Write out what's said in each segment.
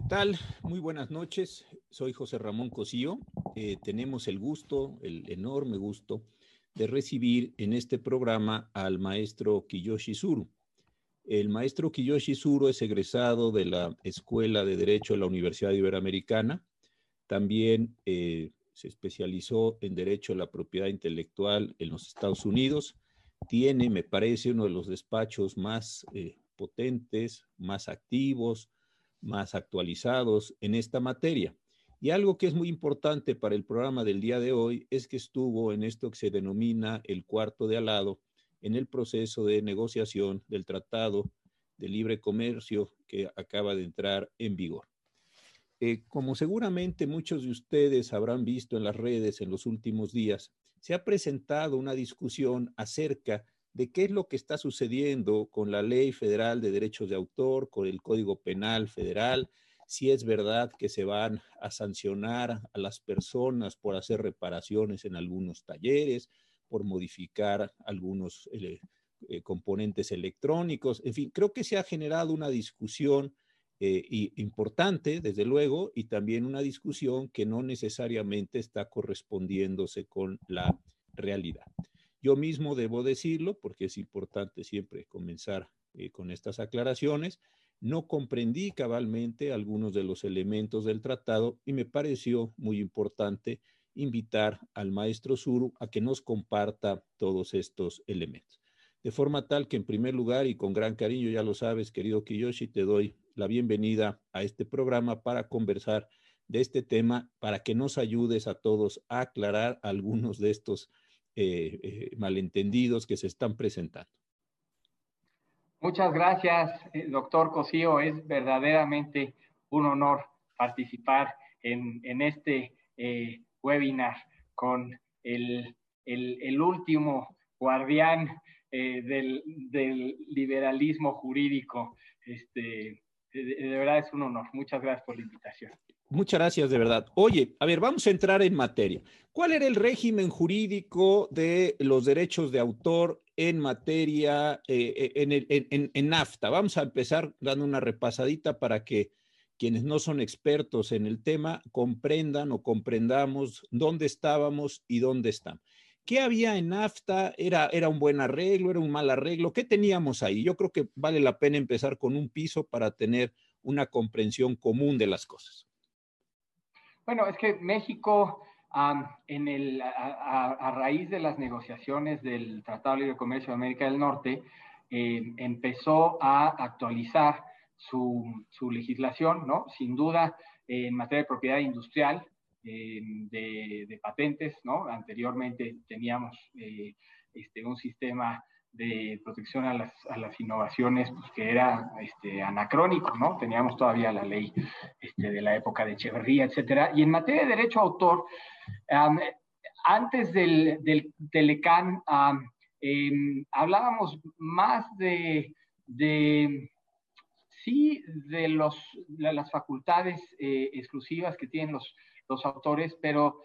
¿Qué tal? Muy buenas noches. Soy José Ramón Cosío. Eh, tenemos el gusto, el enorme gusto, de recibir en este programa al maestro Kiyoshi Suru. El maestro Kiyoshi Suru es egresado de la Escuela de Derecho de la Universidad Iberoamericana. También eh, se especializó en Derecho a la Propiedad Intelectual en los Estados Unidos. Tiene, me parece, uno de los despachos más eh, potentes, más activos, más actualizados en esta materia. Y algo que es muy importante para el programa del día de hoy es que estuvo en esto que se denomina el cuarto de alado en el proceso de negociación del Tratado de Libre Comercio que acaba de entrar en vigor. Eh, como seguramente muchos de ustedes habrán visto en las redes en los últimos días, se ha presentado una discusión acerca de qué es lo que está sucediendo con la Ley Federal de Derechos de Autor, con el Código Penal Federal, si es verdad que se van a sancionar a las personas por hacer reparaciones en algunos talleres, por modificar algunos eh, eh, componentes electrónicos. En fin, creo que se ha generado una discusión eh, importante, desde luego, y también una discusión que no necesariamente está correspondiéndose con la realidad. Yo mismo debo decirlo, porque es importante siempre comenzar eh, con estas aclaraciones, no comprendí cabalmente algunos de los elementos del tratado y me pareció muy importante invitar al maestro Suru a que nos comparta todos estos elementos. De forma tal que en primer lugar y con gran cariño, ya lo sabes, querido Kiyoshi, te doy la bienvenida a este programa para conversar de este tema, para que nos ayudes a todos a aclarar algunos de estos eh, eh, malentendidos que se están presentando. Muchas gracias, eh, doctor Cosío. Es verdaderamente un honor participar en, este webinar con el, último guardián del, liberalismo jurídico. Este, de verdad es un honor. Muchas gracias por la invitación. Muchas gracias, de verdad. Oye, a ver, vamos a entrar en materia. ¿Cuál era el régimen jurídico de los derechos de autor en materia, eh, en, en, NAFTA? Vamos a empezar dando una repasadita para que quienes no son expertos en el tema comprendan o comprendamos dónde estábamos y dónde estamos. ¿Qué había en NAFTA? ¿Era, ¿Era un buen arreglo? ¿Era un mal arreglo? ¿Qué teníamos ahí? Yo creo que vale la pena empezar con un piso para tener una comprensión común de las cosas. Bueno, es que México, en el, a, raíz de las negociaciones del Tratado de Libre Comercio de América del Norte, eh, empezó a actualizar su, legislación, ¿no? Sin duda, en materia de propiedad industrial, eh, de, patentes, ¿no? Anteriormente teníamos eh, este, un sistema de protección a las, a las innovaciones, pues, que era este, anacrónico, ¿no? Teníamos todavía la ley este, de la época de Echeverría, etcétera. Y en materia de derecho a autor, antes del, del Telecán, em, hablábamos más de, de sí, de, los, las facultades eh, exclusivas que tienen los, los autores, pero,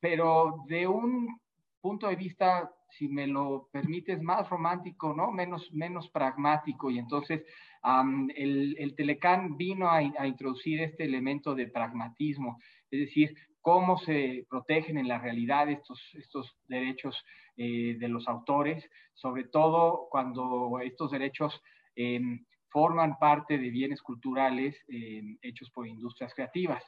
pero de un punto de vista si me lo permites, más romántico, ¿no? Menos, menos pragmático. Y entonces el, el, Telecán vino a, introducir este elemento de pragmatismo, es decir, cómo se protegen en la realidad estos, estos derechos eh, de los autores, sobre todo cuando estos derechos em, forman parte de bienes culturales em, hechos por industrias creativas.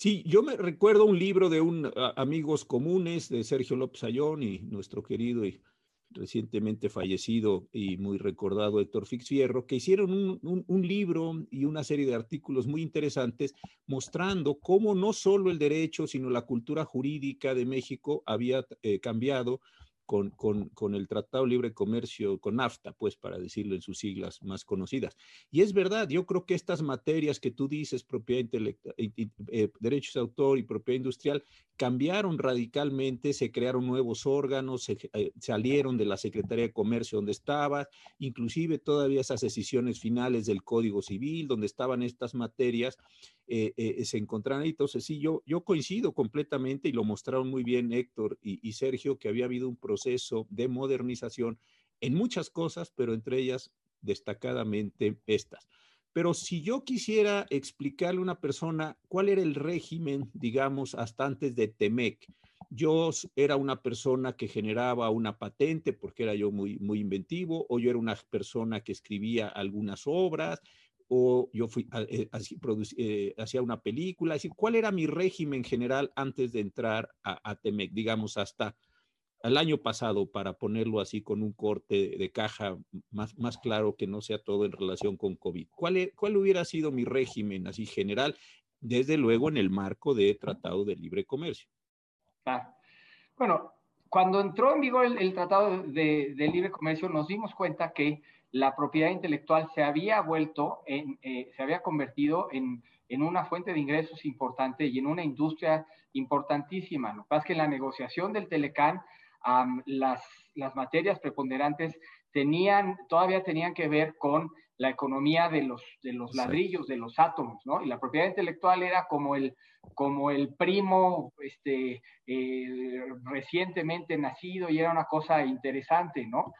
Sí, yo me recuerdo un libro de un Amigos Comunes de Sergio López Ayón y nuestro querido y recientemente fallecido y muy recordado Héctor Fix Fierro, que hicieron un, libro y una serie de artículos muy interesantes mostrando cómo no solo el derecho, sino la cultura jurídica de México había eh, cambiado con, el Tratado Libre Comercio, con NAFTA, pues para decirlo en sus siglas más conocidas. Y es verdad, yo creo que estas materias que tú dices, propiedad intelectual, eh, derechos de autor y propiedad industrial, cambiaron radicalmente, se crearon nuevos órganos, se, eh, salieron de la Secretaría de Comercio donde estaba, inclusive todavía esas decisiones finales del Código Civil, donde estaban estas materias, eh, eh, se encontraron ahí. Entonces, sí, yo, yo coincido completamente y lo mostraron muy bien Héctor y, y Sergio, que había habido un proceso de modernización en muchas cosas, pero entre ellas destacadamente estas. Pero si yo quisiera explicarle a una persona cuál era el régimen, digamos, hasta antes de Temec, yo era una persona que generaba una patente porque era yo muy, muy inventivo, o yo era una persona que escribía algunas obras, o yo fui, eh, así, eh, hacía una película, es decir, ¿cuál era mi régimen general antes de entrar a, a Temec, digamos, hasta el año pasado, para ponerlo así con un corte de caja más, más claro que no sea todo en relación con COVID? ¿Cuál, e, ¿Cuál hubiera sido mi régimen así general, desde luego en el marco de Tratado de Libre Comercio? Bueno, cuando entró en vigor el, Tratado de, Libre Comercio, nos dimos cuenta que la propiedad intelectual se había vuelto, en, eh, se había convertido en, en, una fuente de ingresos importante y en una industria importantísima. Lo que pasa es que en la negociación del Telecán, las, las materias preponderantes tenían, todavía tenían que ver con la economía de los, de los ladrillos, de los átomos, ¿no? Y la propiedad intelectual era como el, como el primo este, eh, recientemente nacido y era una cosa interesante, ¿no?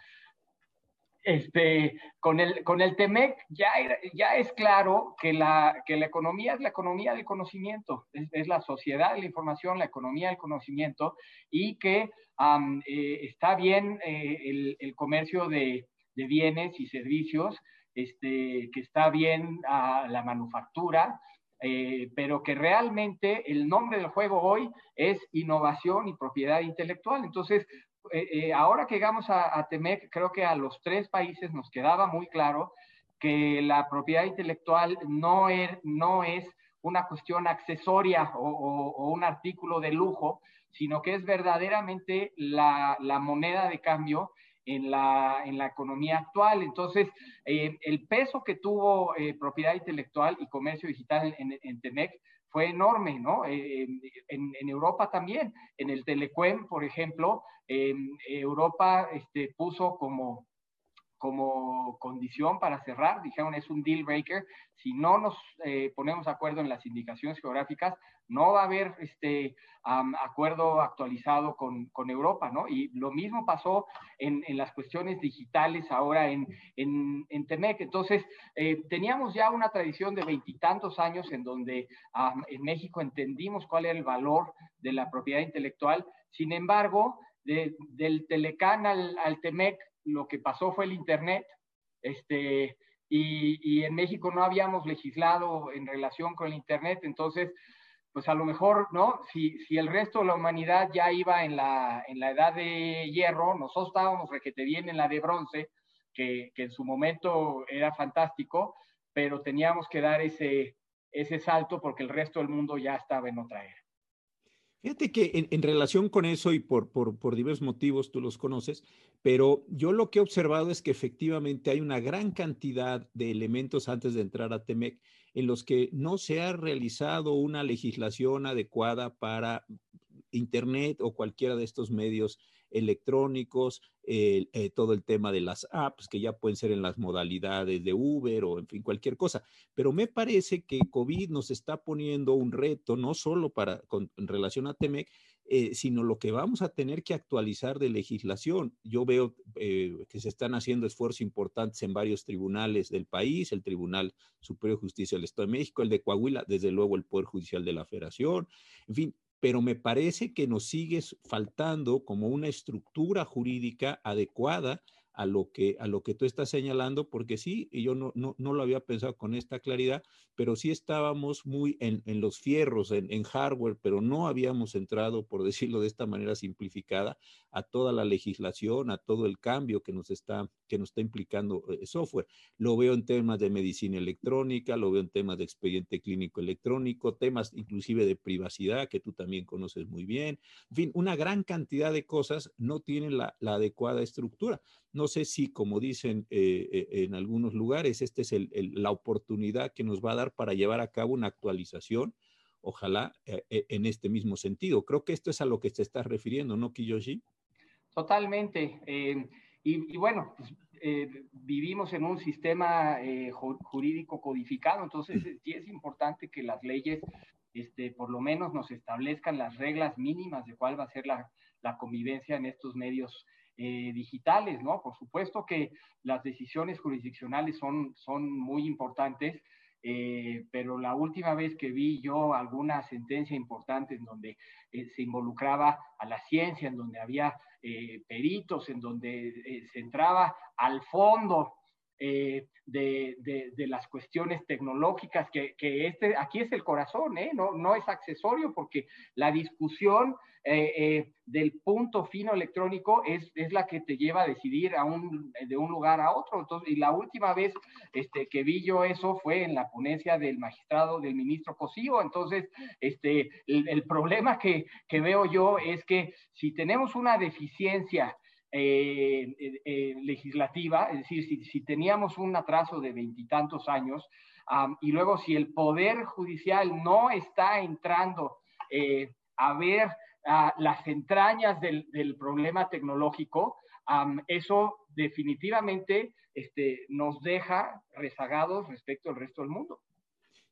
Este, con el, con el TEMEC ya, ya es claro que la, que la economía es la economía del conocimiento, es, la sociedad de la información, la economía del conocimiento, y que eh, está bien eh, el, el, comercio de, de, bienes y servicios, este, que está bien a la manufactura, eh, pero que realmente el nombre del juego hoy es innovación y propiedad intelectual. Entonces, eh, eh, ahora que llegamos a, a, Temec, creo que a los tres países nos quedaba muy claro que la propiedad intelectual no es, no es una cuestión accesoria o, un artículo de lujo, sino que es verdaderamente la, la moneda de cambio en la, en la economía actual. Entonces, eh, el peso que tuvo eh, propiedad intelectual y comercio digital en, en TEMEC fue enorme, ¿no? Eh, en, Europa también, en el Telecuem, por ejemplo, Europa este, puso como como condición para cerrar, dijeron es un deal breaker, si no nos eh, ponemos de acuerdo en las indicaciones geográficas, no va a haber este acuerdo actualizado con, con, Europa, ¿no? Y lo mismo pasó en, en las cuestiones digitales ahora en, en, en Temec. Entonces, eh, teníamos ya una tradición de veintitantos años en donde en México entendimos cuál era el valor de la propiedad intelectual, sin embargo, del Telecán al, al Temec, lo que pasó fue el Internet, este, y, en México no habíamos legislado en relación con el Internet, entonces, pues a lo mejor, ¿no? Si, si el resto de la humanidad ya iba en la, en la edad de hierro, nosotros estábamos requete bien en la de bronce, que, que en su momento era fantástico, pero teníamos que dar ese, ese salto porque el resto del mundo ya estaba en otra era. Fíjate que en, relación con eso y por, por, diversos motivos tú los conoces, pero yo lo que he observado es que efectivamente hay una gran cantidad de elementos antes de entrar a TEMEC en los que no se ha realizado una legislación adecuada para Internet o cualquiera de estos medios electrónicos, eh, todo el tema de las apps que ya pueden ser en las modalidades de Uber o en fin, cualquier cosa. Pero me parece que COVID nos está poniendo un reto, no solo para, con, en relación a Temec, eh, sino lo que vamos a tener que actualizar de legislación. Yo veo eh, que se están haciendo esfuerzos importantes en varios tribunales del país, el Tribunal Superior de Justicia del Estado de México, el de Coahuila, desde luego el Poder Judicial de la Federación, en fin, pero me parece que nos sigue faltando como una estructura jurídica adecuada a lo que, a lo que tú estás señalando, porque sí, y yo no, no, no lo había pensado con esta claridad, pero sí estábamos muy en, en los fierros, en, en, hardware, pero no habíamos entrado, por decirlo de esta manera simplificada, a toda la legislación, a todo el cambio que nos está, que nos está implicando eh, software. Lo veo en temas de medicina electrónica, lo veo en temas de expediente clínico electrónico, temas inclusive de privacidad, que tú también conoces muy bien. En fin, una gran cantidad de cosas no tienen la, la adecuada estructura. No sé si, como dicen eh, eh, en algunos lugares, esta es el, el, la oportunidad que nos va a dar para llevar a cabo una actualización, ojalá eh, eh, en este mismo sentido. Creo que esto es a lo que se está refiriendo, ¿no, Kiyoshi? Totalmente. Eh, y, bueno, pues, vivimos en un sistema jurídico codificado, entonces sí es importante que las leyes, este, por lo menos, nos establezcan las reglas mínimas de cuál va a ser la, la convivencia en estos medios digitales, ¿no? Por supuesto que las decisiones jurisdiccionales son, son muy importantes, eh, pero la última vez que vi yo alguna sentencia importante en donde eh, se involucraba a la ciencia, en donde había eh, peritos, en donde se entraba al fondo de, de, las cuestiones tecnológicas, que, que, este, aquí es el corazón, no, no es accesorio, porque la discusión eh, eh, del punto fino electrónico es, es, la que te lleva a decidir de un lugar a otro. Entonces, y la última vez este, que vi yo eso fue en la ponencia del magistrado, del ministro Cosío. Entonces, este, el, problema que, que, veo yo es que si tenemos una deficiencia eh, legislativa, es decir, si, teníamos un atraso de veintitantos años, y luego si el Poder Judicial no está entrando a ver las entrañas del, problema tecnológico, eso definitivamente este, nos deja rezagados respecto al resto del mundo.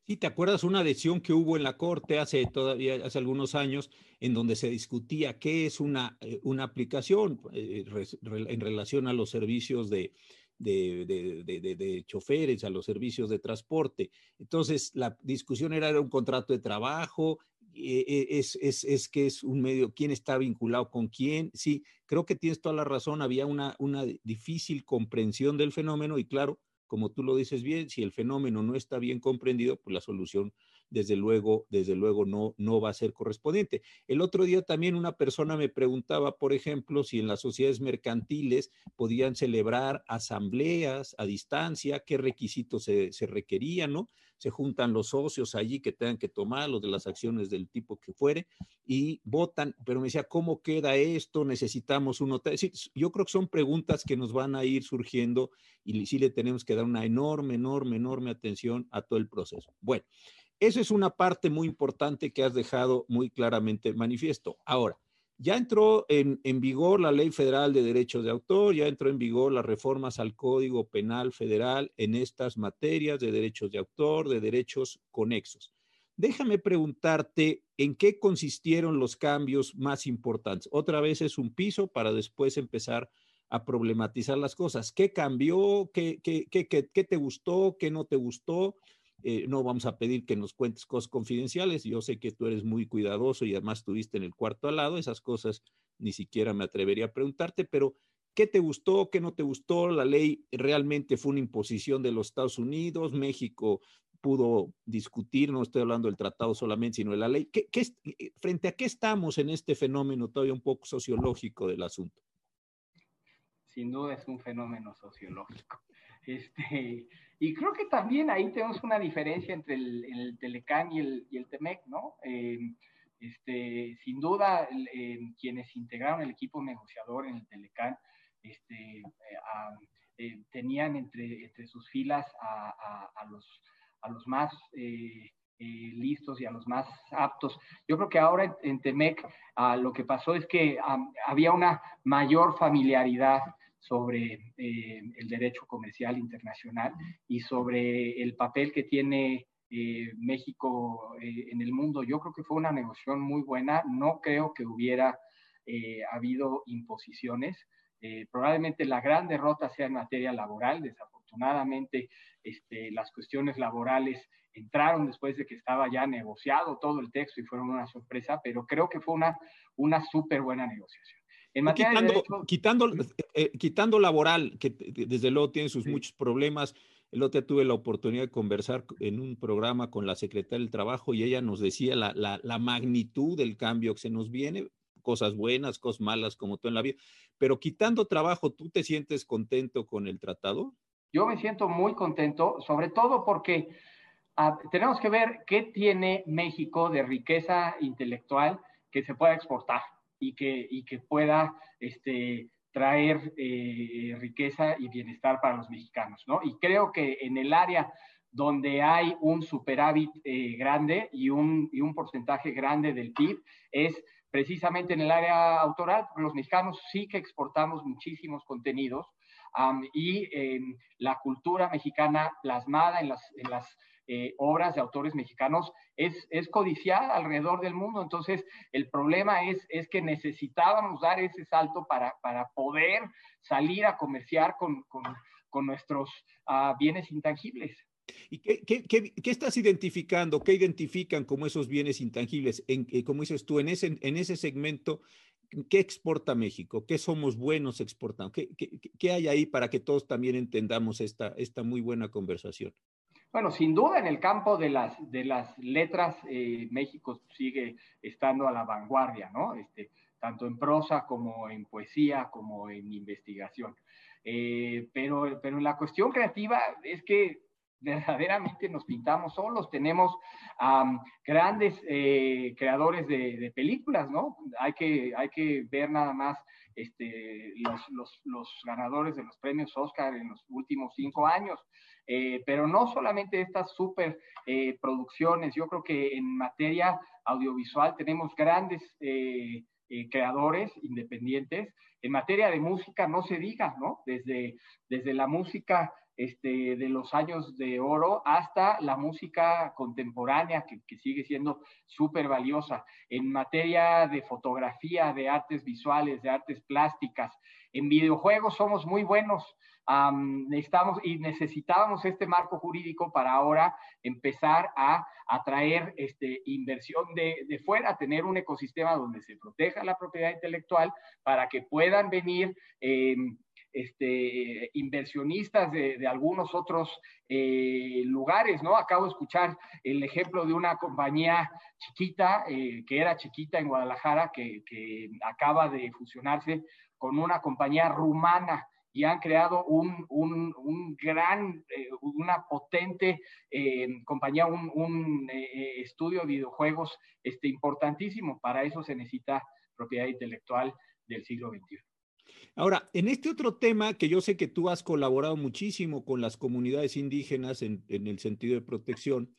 Sí, ¿te acuerdas una adhesión que hubo en la Corte hace todavía hace algunos años en donde se discutía qué es una, eh, una aplicación eh, en relación a los servicios de, de, de, choferes, a los servicios de transporte? Entonces, la discusión era, era un contrato de trabajo, eh, es, es, es, que es un medio, quién está vinculado con quién. Sí, creo que tienes toda la razón, había una, una difícil comprensión del fenómeno y claro, como tú lo dices bien, si el fenómeno no está bien comprendido, pues la solución desde luego, desde luego no, no va a ser correspondiente. El otro día también una persona me preguntaba, por ejemplo, si en las sociedades mercantiles podían celebrar asambleas a distancia, qué requisitos se, se requerían, ¿no? Se juntan los socios allí que tengan que tomar los de las acciones del tipo que fuere y votan, pero me decía, ¿cómo queda esto? Necesitamos un hotel. yo creo que son preguntas que nos van a ir surgiendo y sí le tenemos que dar una enorme, enorme, enorme atención a todo el proceso. Bueno, esa es una parte muy importante que has dejado muy claramente manifiesto. Ahora, ya entró en, vigor la Ley Federal de Derechos de Autor, ya entró en vigor las reformas al Código Penal Federal en estas materias de derechos de autor, de derechos conexos. Déjame preguntarte en qué consistieron los cambios más importantes. Otra vez es un piso para después empezar a problematizar las cosas. ¿Qué cambió? ¿Qué, qué, qué, qué te gustó? ¿Qué no te gustó? Eh, no vamos a pedir que nos cuentes cosas confidenciales. Yo sé que tú eres muy cuidadoso y además estuviste en el cuarto al lado. Esas cosas ni siquiera me atrevería a preguntarte, pero ¿qué te gustó? ¿Qué no te gustó? La ley realmente fue una imposición de los Estados Unidos. México pudo discutir, no estoy hablando del tratado solamente, sino de la ley. ¿Qué, eh, ¿Frente a qué estamos en este fenómeno todavía un poco sociológico del asunto? Sin duda es un fenómeno sociológico. Este, y creo que también ahí tenemos una diferencia entre el, el Telecán y el, y TEMEC, ¿no? Eh, este, sin duda, eh, quienes integraron el equipo negociador en el Telecán este, eh, tenían entre, entre sus filas a, a, los, a los más listos y a los más aptos. Yo creo que ahora en, TEMEC ah, lo que pasó es que había una mayor familiaridad sobre eh, el derecho comercial internacional y sobre el papel que tiene eh, México eh, en el mundo. Yo creo que fue una negociación muy buena. No creo que hubiera habido imposiciones. probablemente la gran derrota sea en materia laboral. Desafortunadamente, este, las cuestiones laborales entraron después de que estaba ya negociado todo el texto y fueron una sorpresa, pero creo que fue una, una súper buena negociación quitando, eh, eh, quitando, laboral, que desde luego tiene sus muchos problemas. El otro día tuve la oportunidad de conversar en un programa con la secretaria del Trabajo y ella nos decía la, la, la magnitud del cambio que se nos viene, cosas buenas, cosas malas, como todo en la vida. Pero quitando trabajo, ¿tú te sientes contento con el tratado? Yo me siento muy contento, sobre todo porque ah, tenemos que ver qué tiene México de riqueza intelectual que se pueda exportar y que, y que pueda este, traer eh, riqueza y bienestar para los mexicanos, ¿no? Y creo que en el área donde hay un superávit eh, grande y un, y un porcentaje grande del PIB es precisamente en el área autoral, porque los mexicanos sí que exportamos muchísimos contenidos y la cultura mexicana plasmada en las, en las eh, obras de autores mexicanos es, es, codiciada alrededor del mundo. Entonces, el problema es, es que necesitábamos dar ese salto para, para poder salir a comerciar con, con, con nuestros uh, bienes intangibles. ¿Y qué, qué, qué, qué, estás identificando? ¿Qué identifican como esos bienes intangibles? En, eh, como dices tú, en ese, en ese segmento, ¿qué exporta México? ¿Qué somos buenos exportando? ¿Qué, qué hay ahí para que todos también entendamos esta, esta muy buena conversación? Bueno, sin duda en el campo de las, de las letras, eh, México sigue estando a la vanguardia, ¿no? Este, tanto en prosa como en poesía, como en investigación. Eh, pero, pero la cuestión creativa es que verdaderamente nos pintamos solos, tenemos um, grandes eh, creadores de, de, películas, ¿no? Hay que, hay que ver nada más este, los, los, los, ganadores de los premios Oscar en los últimos cinco años. Eh, pero no solamente estas super eh, producciones, yo creo que en materia audiovisual tenemos grandes eh, creadores independientes. En materia de música, no se diga, ¿no? Desde, desde la música este, de los años de oro hasta la música contemporánea, que, que sigue siendo súper valiosa. En materia de fotografía, de artes visuales, de artes plásticas, en videojuegos somos muy buenos necesitamos y necesitábamos este marco jurídico para ahora empezar a atraer este, inversión de, de, fuera, tener un ecosistema donde se proteja la propiedad intelectual para que puedan venir em, este, inversionistas de, de, algunos otros eh, lugares, ¿no? Acabo de escuchar el ejemplo de una compañía chiquita, eh, que era chiquita en Guadalajara, que acaba de fusionarse con una compañía rumana y han creado un, un, un gran, eh, una potente eh, compañía, un, un eh, estudio de videojuegos este, importantísimo. Para eso se necesita propiedad intelectual del siglo XXI. Ahora, en este otro tema que yo sé que tú has colaborado muchísimo con las comunidades indígenas en, en el sentido de protección,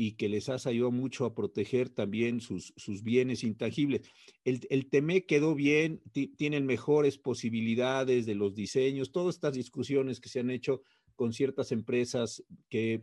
y que les has ayudado mucho a proteger también sus, sus bienes intangibles. El, el TEME quedó bien, tienen mejores posibilidades de los diseños, todas estas discusiones que se han hecho con ciertas empresas que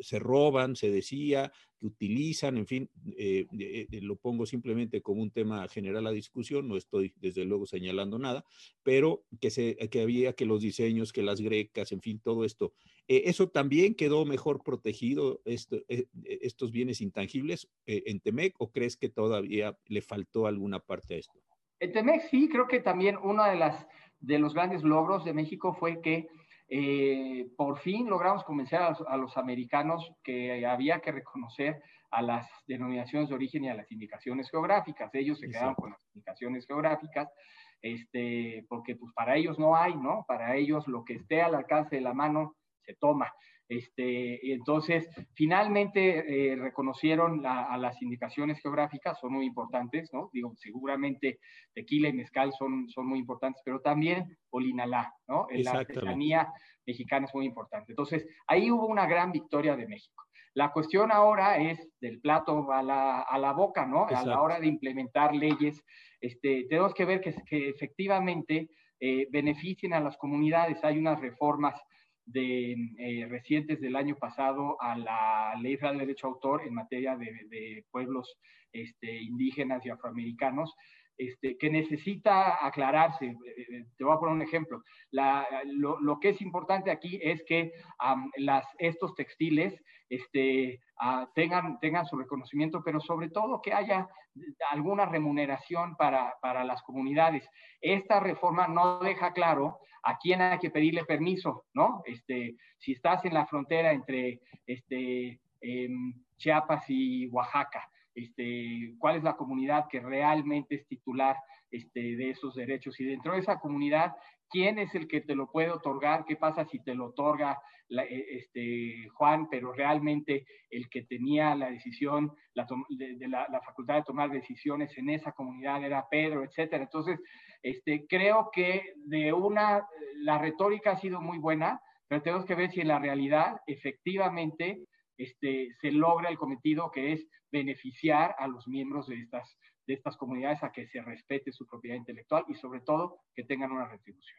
se roban, se decía, que utilizan, en fin, eh, eh, eh, lo pongo simplemente como un tema general a discusión, no estoy desde luego señalando nada, pero que, se, que había que los diseños, que las grecas, en fin, todo esto. ¿Eso también quedó mejor protegido, esto, estos bienes intangibles en Temec, o crees que todavía le faltó alguna parte a esto? En Temec sí, creo que también uno de, las, de los grandes logros de México fue que eh, por fin logramos convencer a los, a los, americanos que había que reconocer a las denominaciones de origen y a las indicaciones geográficas. Ellos se quedaron con las indicaciones geográficas, este, porque pues para ellos no hay, ¿no? Para ellos lo que esté al alcance de la mano se toma. Este, entonces, finalmente eh, reconocieron la, a las indicaciones geográficas, son muy importantes, ¿no? Digo, seguramente tequila y mezcal son, son muy importantes, pero también olinalá, ¿no? La artesanía mexicana es muy importante. Entonces, ahí hubo una gran victoria de México. La cuestión ahora es del plato a la, a la boca, ¿no? Exacto. A la hora de implementar leyes, este, tenemos que ver que, que efectivamente eh, beneficien a las comunidades. Hay unas reformas de, eh, recientes del año pasado a la Ley de Derecho Autor en materia de, de pueblos este, indígenas y afroamericanos, este, que necesita aclararse. Eh, eh, te voy a poner un ejemplo. La, lo, lo, que es importante aquí es que um, las, estos textiles este, uh, tengan, tengan su reconocimiento, pero sobre todo que haya alguna remuneración para, para las comunidades. Esta reforma no deja claro a quién hay que pedirle permiso, ¿no? Este, si estás en la frontera entre este, eh, Chiapas y Oaxaca, este, cuál es la comunidad que realmente es titular este, de esos derechos y dentro de esa comunidad, quién es el que te lo puede otorgar, qué pasa si te lo otorga la, e, este, Juan, pero realmente el que tenía la decisión, la, de, de la, la, facultad de tomar decisiones en esa comunidad era Pedro, etcétera. Entonces, este, creo que de una, la retórica ha sido muy buena, pero tenemos que ver si en la realidad efectivamente este, se logra el cometido que es beneficiar a los miembros de estas estas comunidades a que se respete su propiedad intelectual y sobre todo que tengan una retribución.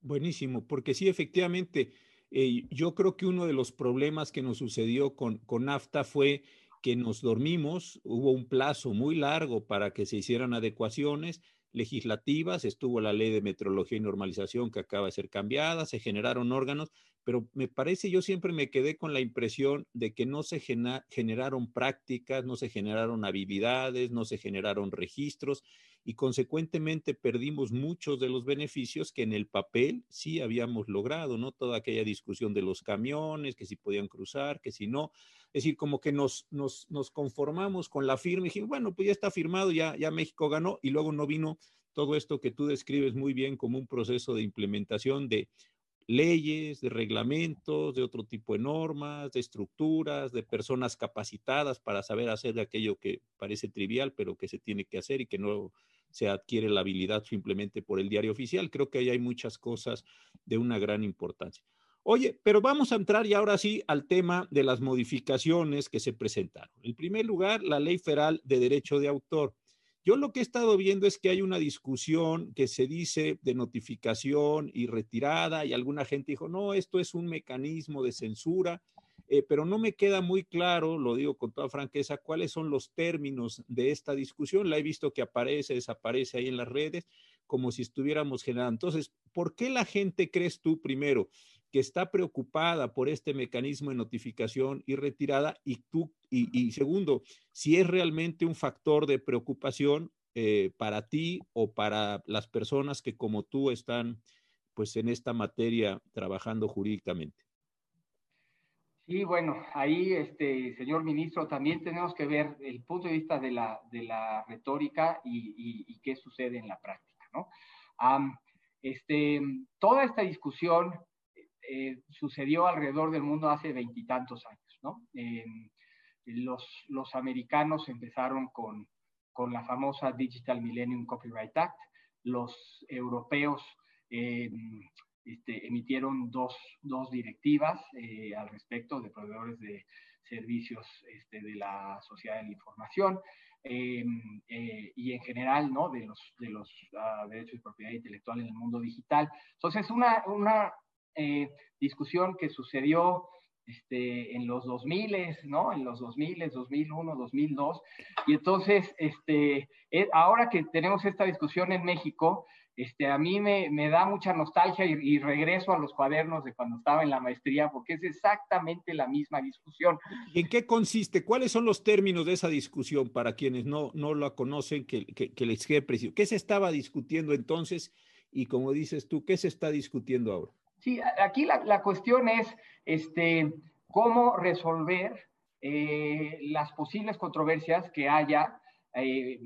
Buenísimo, porque sí, efectivamente, eh, yo creo que uno de los problemas que nos sucedió con, con NAFTA fue que nos dormimos, hubo un plazo muy largo para que se hicieran adecuaciones legislativas, estuvo la ley de metrología y normalización que acaba de ser cambiada, se generaron órganos, pero me parece, yo siempre me quedé con la impresión de que no se generaron prácticas, no se generaron habilidades, no se generaron registros y consecuentemente perdimos muchos de los beneficios que en el papel sí habíamos logrado, ¿no? Toda aquella discusión de los camiones, que si podían cruzar, que si no. Es decir, como que nos, nos, nos conformamos con la firma y dijimos, bueno, pues ya está firmado, ya, ya México ganó y luego no vino todo esto que tú describes muy bien como un proceso de implementación de leyes, de reglamentos, de otro tipo de normas, de estructuras, de personas capacitadas para saber hacer aquello que parece trivial, pero que se tiene que hacer y que no se adquiere la habilidad simplemente por el diario oficial. Creo que ahí hay muchas cosas de una gran importancia. Oye, pero vamos a entrar ya ahora sí al tema de las modificaciones que se presentaron. En primer lugar, la Ley Federal de Derecho de Autor. Yo lo que he estado viendo es que hay una discusión que se dice de notificación y retirada y alguna gente dijo, no, esto es un mecanismo de censura, eh, pero no me queda muy claro, lo digo con toda franqueza, cuáles son los términos de esta discusión. La he visto que aparece, desaparece ahí en las redes, como si estuviéramos generando. Entonces, ¿por qué la gente crees tú primero? Que está preocupada por este mecanismo de notificación y retirada y tú, y, segundo, si es realmente un factor de preocupación eh, para ti o para las personas que como tú están pues en esta materia trabajando jurídicamente. Sí, bueno, ahí, este, señor ministro, también tenemos que ver el punto de vista de la, de la retórica y, qué sucede en la práctica, ¿no? este, toda esta discusión eh, sucedió alrededor del mundo hace veintitantos años, ¿no? los, los americanos empezaron con, con la famosa Digital Millennium Copyright Act, los europeos eh, este, emitieron dos, dos directivas eh, al respecto de proveedores de servicios este, de la sociedad de la información y en general ¿no? de los, de los uh, derechos de propiedad intelectual en el mundo digital. Entonces, una, una eh, discusión que sucedió este, en los 2000, ¿no? En los 2000, 2001, 2002. Y entonces, este, eh, ahora que tenemos esta discusión en México, este, a mí me, me da mucha nostalgia y, regreso a los cuadernos de cuando estaba en la maestría, porque es exactamente la misma discusión. ¿Y en qué consiste? ¿Cuáles son los términos de esa discusión para quienes no, no la conocen, que, que, que les quede preciso? ¿Qué se estaba discutiendo entonces? Y como dices tú, ¿qué se está discutiendo ahora? Sí, aquí la, cuestión es este, cómo resolver eh, las posibles controversias que haya eh,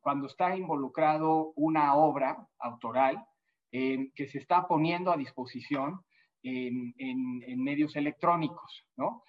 cuando está involucrado una obra autoral que se está poniendo a disposición en, medios electrónicos, ¿no?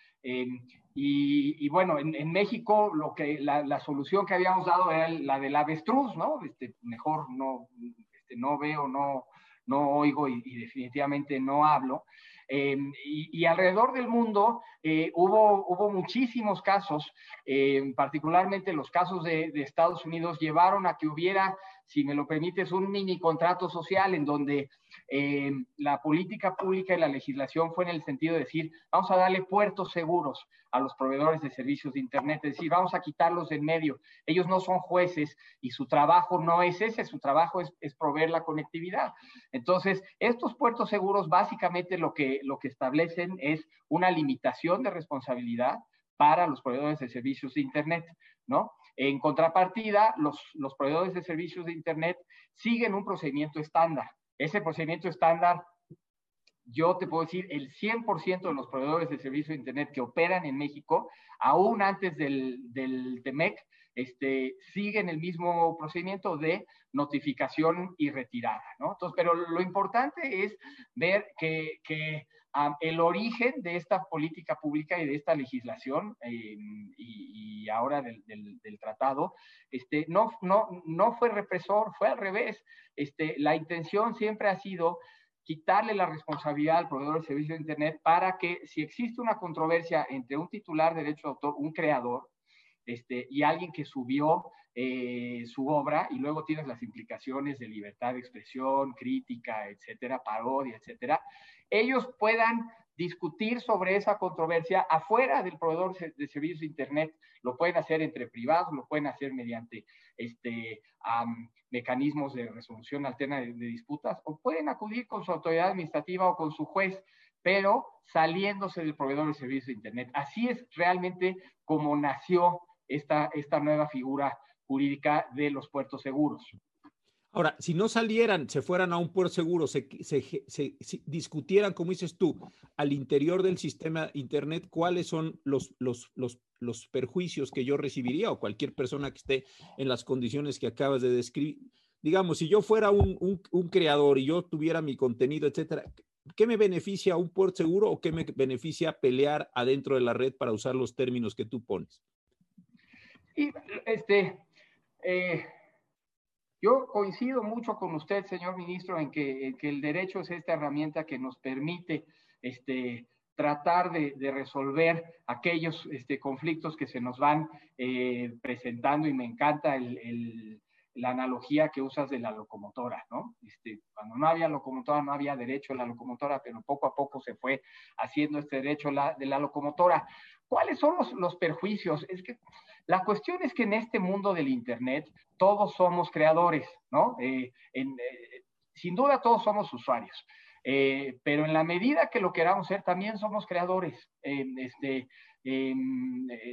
Y, bueno, en, México lo que la, solución que habíamos dado era la del avestruz, ¿no? Este, mejor no, este, no veo, no, no oigo y, definitivamente no hablo. Eh, y, alrededor del mundo eh, hubo, hubo muchísimos casos, eh, particularmente los casos de, de, Estados Unidos, llevaron a que hubiera si me lo permites, un mini contrato social en donde eh, la política pública y la legislación fue en el sentido de decir, vamos a darle puertos seguros a los proveedores de servicios de Internet, es decir, vamos a quitarlos de en medio. Ellos no son jueces y su trabajo no es ese, su trabajo es, es proveer la conectividad. Entonces, estos puertos seguros básicamente lo que, lo que establecen es una limitación de responsabilidad para los proveedores de servicios de Internet, ¿no? En contrapartida, los, los proveedores de servicios de Internet siguen un procedimiento estándar. Ese procedimiento estándar, yo te puedo decir, el 100% de los proveedores de servicios de Internet que operan en México, aún antes del, del TEMEC, este, siguen el mismo procedimiento de notificación y retirada, ¿no? Entonces, pero lo importante es ver que, que el origen de esta política pública y de esta legislación em, y, ahora del, tratado, este, no, no, no fue represor, fue al revés. Este, la intención siempre ha sido quitarle la responsabilidad al proveedor de servicio de Internet para que si existe una controversia entre un titular de derecho de autor, un creador, este, y alguien que subió eh, su obra y luego tienes las implicaciones de libertad de expresión, crítica, etcétera, parodia, etcétera, ellos puedan discutir sobre esa controversia afuera del proveedor de servicios de Internet. Lo pueden hacer entre privados, lo pueden hacer mediante este, mecanismos de resolución alterna de, disputas, o pueden acudir con su autoridad administrativa o con su juez, pero saliéndose del proveedor de servicios de Internet. Así es realmente como nació esta, esta nueva figura jurídica de los puertos seguros. Ahora, si no salieran, se fueran a un puerto seguro, se, discutieran, como dices tú, al interior del sistema Internet, cuáles son los, los, los, los, perjuicios que yo recibiría o cualquier persona que esté en las condiciones que acabas de describir. Digamos, si yo fuera un, un, un creador y yo tuviera mi contenido, etcétera, ¿qué me beneficia un puerto seguro o qué me beneficia pelear adentro de la red para usar los términos que tú pones? Y este. Eh yo coincido mucho con usted, señor ministro, en que, el derecho es esta herramienta que nos permite este, tratar de, resolver aquellos este, conflictos que se nos van eh, presentando y me encanta la analogía que usas de la locomotora, ¿no? Este, cuando no había locomotora no había derecho a la locomotora, pero poco a poco se fue haciendo este derecho de la locomotora. ¿Cuáles son los, los perjuicios? Es que la cuestión es que en este mundo del Internet todos somos creadores, ¿no? Eh, eh, sin duda todos somos usuarios, eh, pero en la medida que lo queramos ser, también somos creadores. este,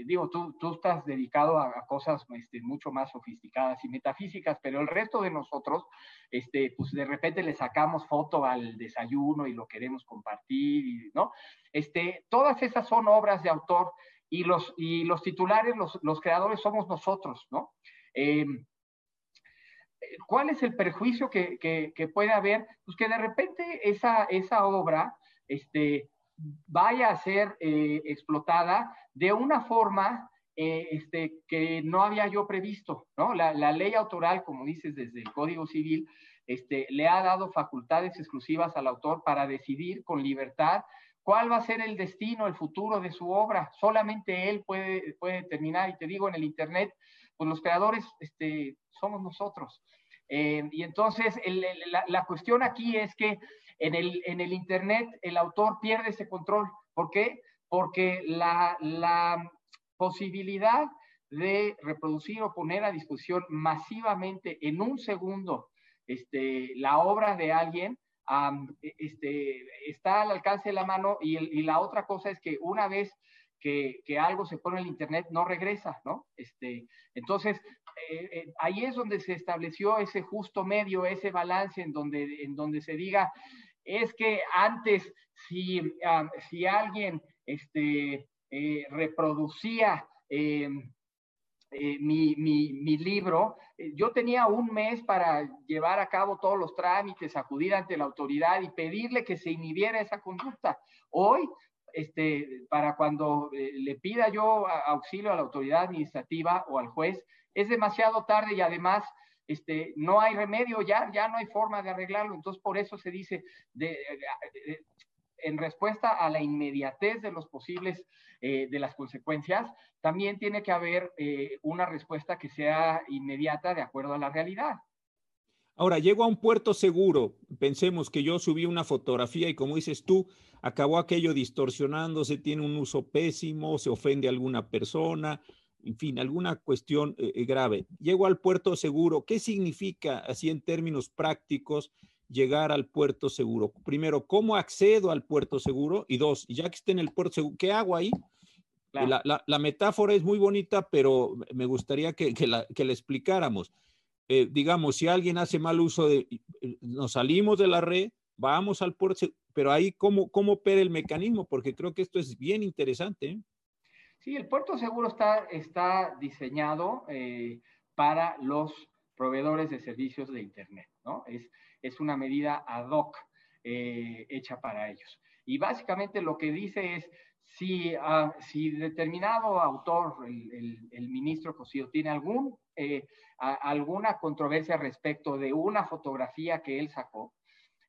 digo, tú, tú, estás dedicado a, cosas este, mucho más sofisticadas y metafísicas, pero el resto de nosotros, este, pues de repente le sacamos foto al desayuno y lo queremos compartir, ¿no? Este, todas esas son obras de autor y los, y los titulares, los, creadores somos nosotros, ¿no? Em, ¿Cuál es el perjuicio que, puede haber? Pues que de repente esa, esa obra este, vaya a ser eh, explotada de una forma eh, este, que no había yo previsto, ¿no? La, la, ley autoral, como dices desde el Código Civil, este, le ha dado facultades exclusivas al autor para decidir con libertad ¿Cuál va a ser el destino, el futuro de su obra? Solamente él puede, puede determinar. Y te digo, en el Internet, pues los creadores este, somos nosotros. Eh, y entonces la, cuestión aquí es que en el, en el Internet el autor pierde ese control. ¿Por qué? Porque la, la posibilidad de reproducir o poner a disposición masivamente en un segundo este, la obra de alguien e, este, está al alcance de la mano y, la otra cosa es que una vez que, algo se pone en el Internet no regresa, ¿no? Este, entonces, eh, eh, ahí es donde se estableció ese justo medio, ese balance en donde, en donde se diga, es que antes si, si alguien este, eh, reproducía em, eh, mi, mi, libro, eh, yo tenía un mes para llevar a cabo todos los trámites, acudir ante la autoridad y pedirle que se inhibiera esa conducta. Hoy, este, para cuando eh, le pida yo auxilio a la autoridad administrativa o al juez, es demasiado tarde y además este, no hay remedio, ya, ya no hay forma de arreglarlo. Entonces, por eso se dice, de, en respuesta a la inmediatez de los posibles, eh, de las consecuencias, también tiene que haber eh, una respuesta que sea inmediata de acuerdo a la realidad. Ahora, llego a un puerto seguro. Pensemos que yo subí una fotografía y como dices tú, acabó aquello distorsionándose, tiene un uso pésimo, se ofende a alguna persona, en fin, alguna cuestión eh, grave. Llego al puerto seguro. ¿Qué significa, así en términos prácticos, llegar al puerto seguro? Primero, ¿cómo accedo al puerto seguro? Y dos, ya que esté en el puerto seguro, ¿qué hago ahí? La, metáfora es muy bonita, pero me gustaría que, la, explicáramos. Eh, digamos, si alguien hace mal uso de, nos salimos de la red, vamos al puerto, pero ahí, ¿cómo, cómo opera el mecanismo? Porque creo que esto es bien interesante. ¿eh? Sí, el puerto seguro está, está diseñado eh, para los proveedores de servicios de Internet, ¿no? Es, es una medida ad hoc eh, hecha para ellos. Y básicamente lo que dice es, si, ah, si determinado autor, el, ministro Cosío, tiene algún, eh, alguna controversia respecto de una fotografía que él sacó,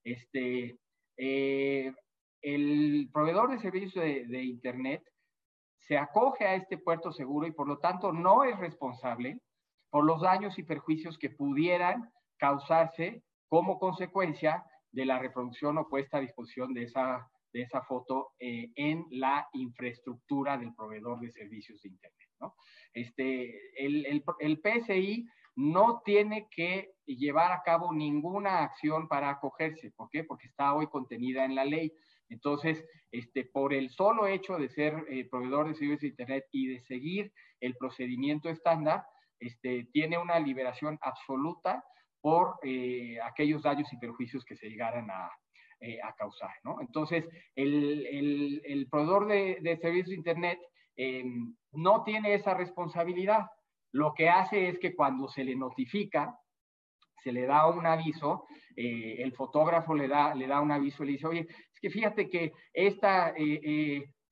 este, eh, el proveedor de servicios de, Internet se acoge a este puerto seguro y por lo tanto no es responsable por los daños y perjuicios que pudieran causarse como consecuencia de la reproducción o puesta a disposición de esa, de esa foto eh, en la infraestructura del proveedor de servicios de Internet. ¿no? Este, el, el, el PSI no tiene que llevar a cabo ninguna acción para acogerse. ¿Por qué? Porque está hoy contenida en la ley. Entonces, este, por el solo hecho de ser eh, proveedor de servicios de Internet y de seguir el procedimiento estándar, este, tiene una liberación absoluta por eh, aquellos daños y perjuicios que se llegaran a, eh, causar. ¿no? Entonces, el, proveedor de, servicios de Internet em, no tiene esa responsabilidad. Lo que hace es que cuando se le notifica, se le da un aviso, eh, el fotógrafo le da, le da un aviso y le dice, oye, es que fíjate que esta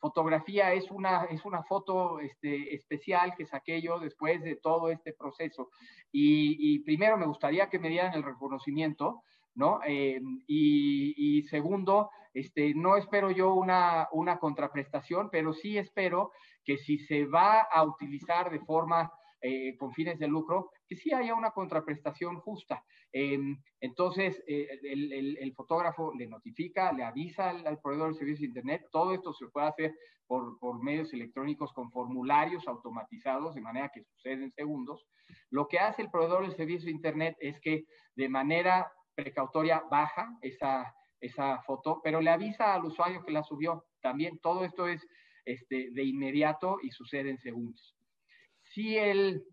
fotografía es una, es una foto este, especial que saqué yo después de todo este proceso. Y, primero me gustaría que me dieran el reconocimiento, ¿no? Eh, y, segundo, este, no espero yo una, una contraprestación, pero sí espero que si se va a utilizar de forma eh, con fines de lucro, que sí haya una contraprestación justa. Em, entonces, eh, el, fotógrafo le notifica, le avisa al, proveedor de servicios de Internet. Todo esto se puede hacer por, por, medios electrónicos con formularios automatizados, de manera que sucede en segundos. Lo que hace el proveedor de servicios de Internet es que de manera precautoria baja esa, esa foto, pero le avisa al usuario que la subió. También todo esto es este, de inmediato y sucede en segundos si el,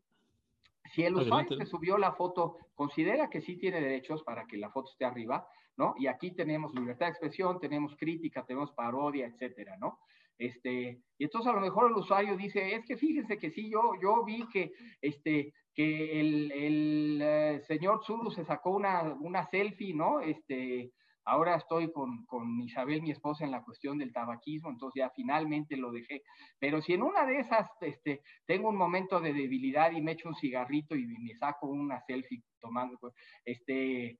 si el usuario que subió la foto considera que sí tiene derechos para que la foto esté arriba, ¿no? Y aquí tenemos libertad de expresión, tenemos crítica, tenemos parodia, etcétera, ¿no? Este, y entonces a lo mejor el usuario dice, es que fíjense que sí, yo, yo vi que, este, que el, el eh, señor Zulu se sacó una, una selfie, ¿no? Este, Ahora estoy con, Isabel, mi esposa, en la cuestión del tabaquismo, entonces ya finalmente lo dejé. Pero si en una de esas este, tengo un momento de debilidad y me echo un cigarrito y me saco una selfie tomando, pues, este,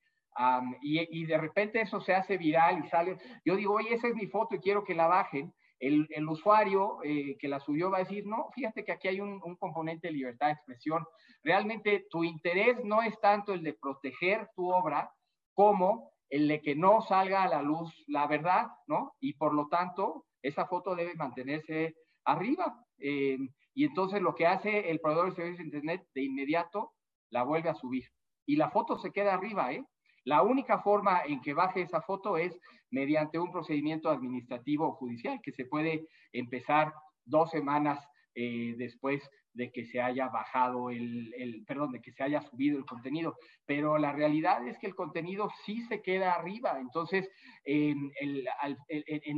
y, de repente eso se hace viral y sale, yo digo, oye, esa es mi foto y quiero que la bajen. El, usuario eh, que la subió va a decir, no, fíjate que aquí hay un, componente de libertad de expresión. Realmente tu interés no es tanto el de proteger tu obra como el de que no salga a la luz la verdad, ¿no? Y por lo tanto, esa foto debe mantenerse arriba. Eh, y entonces lo que hace el proveedor de servicios de Internet de inmediato la vuelve a subir. Y la foto se queda arriba, ¿eh? La única forma en que baje esa foto es mediante un procedimiento administrativo o judicial que se puede empezar dos semanas eh, después de que se haya bajado el, perdón, de que se haya subido el contenido, pero la realidad es que el contenido sí se queda arriba. Entonces, en,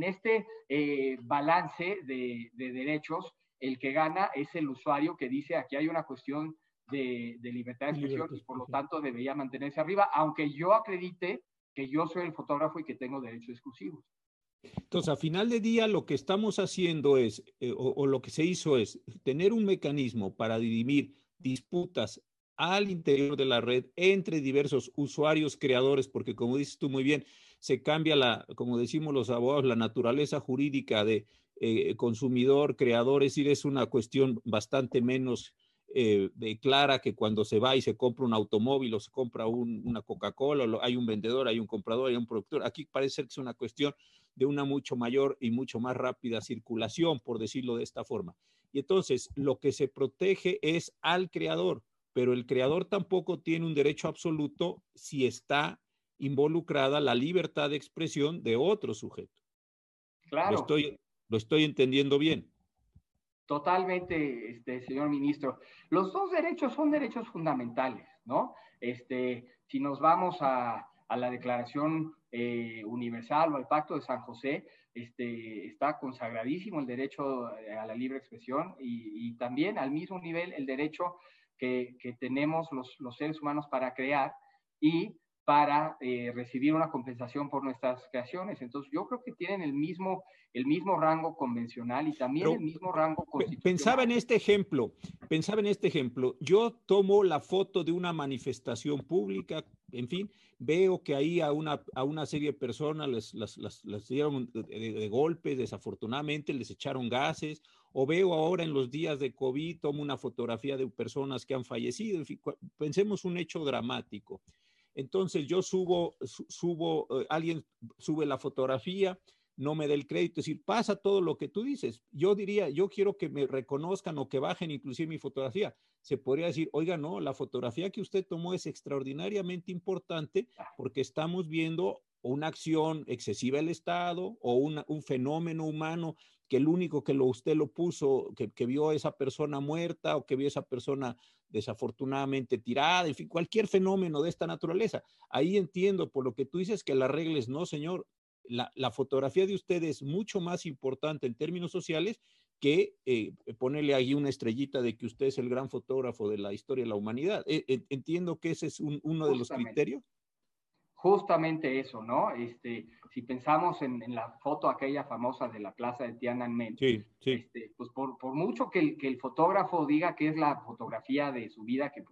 este eh, balance de, derechos, el que gana es el usuario que dice aquí hay una cuestión de, libertad de expresión y por lo tanto debería mantenerse arriba, aunque yo acredite que yo soy el fotógrafo y que tengo derechos exclusivos. Entonces, a final de día, lo que estamos haciendo es, eh, o, lo que se hizo es tener un mecanismo para dirimir disputas al interior de la red entre diversos usuarios creadores, porque como dices tú muy bien, se cambia la, como decimos los abogados, la naturaleza jurídica de eh, consumidor, creador, es decir, es una cuestión bastante menos eh, clara que cuando se va y se compra un automóvil o se compra una Coca-Cola, hay un vendedor, hay un comprador, hay un productor. Aquí parece que es una cuestión de una mucho mayor y mucho más rápida circulación, por decirlo de esta forma. Y entonces lo que se protege es al creador, pero el creador tampoco tiene un derecho absoluto si está involucrada la libertad de expresión de otro sujeto. Claro. Lo estoy, lo estoy entendiendo bien. Totalmente, este, señor ministro. Los dos derechos son derechos fundamentales, ¿no? Este, si nos vamos a, a la Declaración eh, Universal o al Pacto de San José, este, está consagradísimo el derecho a la libre expresión y, también al mismo nivel el derecho que, que tenemos los, los, seres humanos para crear y para eh, recibir una compensación por nuestras creaciones. Entonces, yo creo que tienen el mismo, el mismo rango convencional y también el mismo rango constitucional. Pensaba en este ejemplo, pensaba en este ejemplo. Yo tomo la foto de una manifestación pública, en fin, veo que ahí a una, a una serie de personas les, las, dieron de, golpes, desafortunadamente les echaron gases, o veo ahora en los días de COVID, tomo una fotografía de personas que han fallecido, en fin, pensemos un hecho dramático. Entonces yo subo, subo, eh, alguien sube la fotografía, no me da el crédito, es decir, pasa todo lo que tú dices. Yo diría, yo quiero que me reconozcan o que bajen inclusive mi fotografía. Se podría decir, oiga, no, la fotografía que usted tomó es extraordinariamente importante porque estamos viendo una acción excesiva del Estado o un fenómeno humano que el único que lo, usted lo puso, que, que vio a esa persona muerta o que vio a esa persona desafortunadamente tirada, en fin, cualquier fenómeno de esta naturaleza. Ahí entiendo por lo que tú dices que la regla es no, señor, la, la fotografía de usted es mucho más importante en términos sociales que eh, ponerle ahí una estrellita de que usted es el gran fotógrafo de la historia de la humanidad. Eh, eh, entiendo que ese es uno de los criterios justamente eso, ¿no? Este, si pensamos en, la foto aquella famosa de la plaza de Tiananmen, sí, sí. Este, pues por, mucho que el, que el, fotógrafo diga que es la fotografía de su vida, que,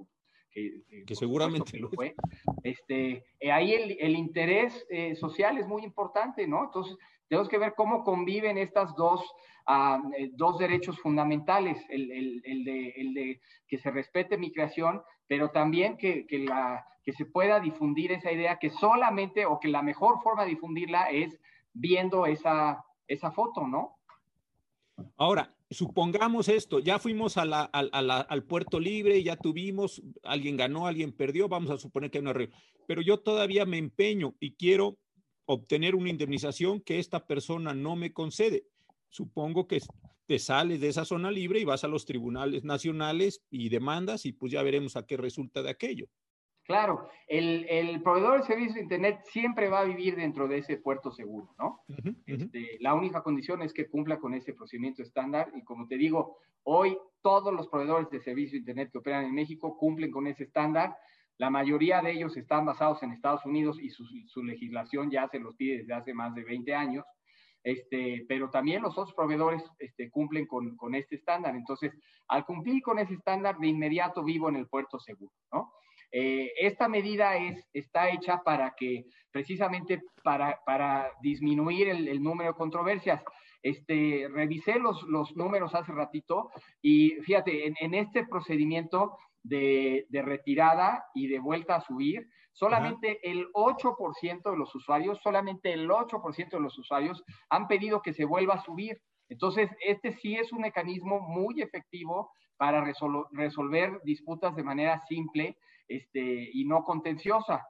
que, seguramente lo fue, este, eh, ahí el, el interés eh, social es muy importante, ¿no? Entonces, tenemos que ver cómo conviven estas dos, ah, eh, dos derechos fundamentales, el, el, de, el, de, que se respete mi creación, pero también que, que la que se pueda difundir esa idea que solamente o que la mejor forma de difundirla es viendo esa, esa foto, ¿no? Ahora, supongamos esto, ya fuimos al puerto libre, ya tuvimos, alguien ganó, alguien perdió, vamos a suponer que hay un arreglo, pero yo todavía me empeño y quiero obtener una indemnización que esta persona no me concede. Supongo que te sales de esa zona libre y vas a los tribunales nacionales y demandas y pues ya veremos a qué resulta de aquello. Claro, el, proveedor de servicio de Internet siempre va a vivir dentro de ese puerto seguro, ¿no? Este, la única condición es que cumpla con ese procedimiento estándar y como te digo, hoy todos los proveedores de servicio de Internet que operan en México cumplen con ese estándar. La mayoría de ellos están basados en Estados Unidos y su, legislación ya se los pide desde hace más de 20 años. Este, pero también los otros proveedores este, cumplen con, con este estándar. Entonces, al cumplir con ese estándar, de inmediato vivo en el puerto seguro, ¿no? Eh, esta medida es, está hecha para que, precisamente para, disminuir el, número de controversias. Este, revisé los, los números hace ratito y fíjate, en, este procedimiento de, de, retirada y de vuelta a subir, solamente el 8% de los usuarios, solamente el 8% de los usuarios han pedido que se vuelva a subir. Entonces, este sí es un mecanismo muy efectivo para resolver disputas de manera simple este, y no contenciosa.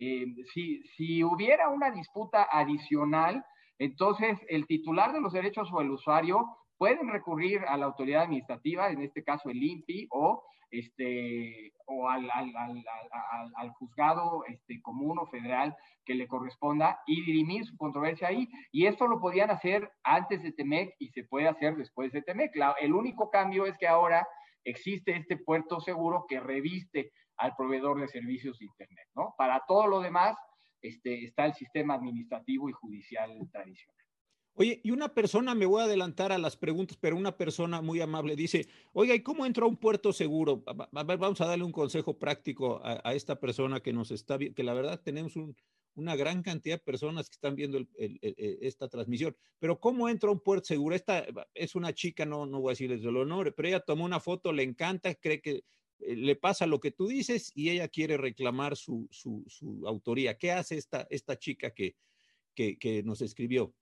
Eh, si, si hubiera una disputa adicional, entonces el titular de los derechos o el usuario pueden recurrir a la autoridad administrativa, en este caso el INPI, o, este, o al, al, al, al, juzgado este, común o federal que le corresponda y dirimir su controversia ahí. Y esto lo podían hacer antes de TEMEC y se puede hacer después de TEMEC. el único cambio es que ahora existe este puerto seguro que reviste al proveedor de servicios de Internet, ¿no? Para todo lo demás este, está el sistema administrativo y judicial tradicional. Oye, y una persona, me voy a adelantar a las preguntas, pero una persona muy amable dice, oiga, ¿y cómo entro a un puerto seguro? A ver, vamos a darle un consejo práctico a, esta persona que nos está que la verdad tenemos una gran cantidad de personas que están viendo esta transmisión. Pero ¿cómo entro a un puerto seguro? Esta es una chica, no, no voy a decirles el honor, pero ella tomó una foto, le encanta, cree que eh, le pasa lo que tú dices y ella quiere reclamar su, su, autoría. ¿Qué hace esta, esta chica que, que, nos escribió?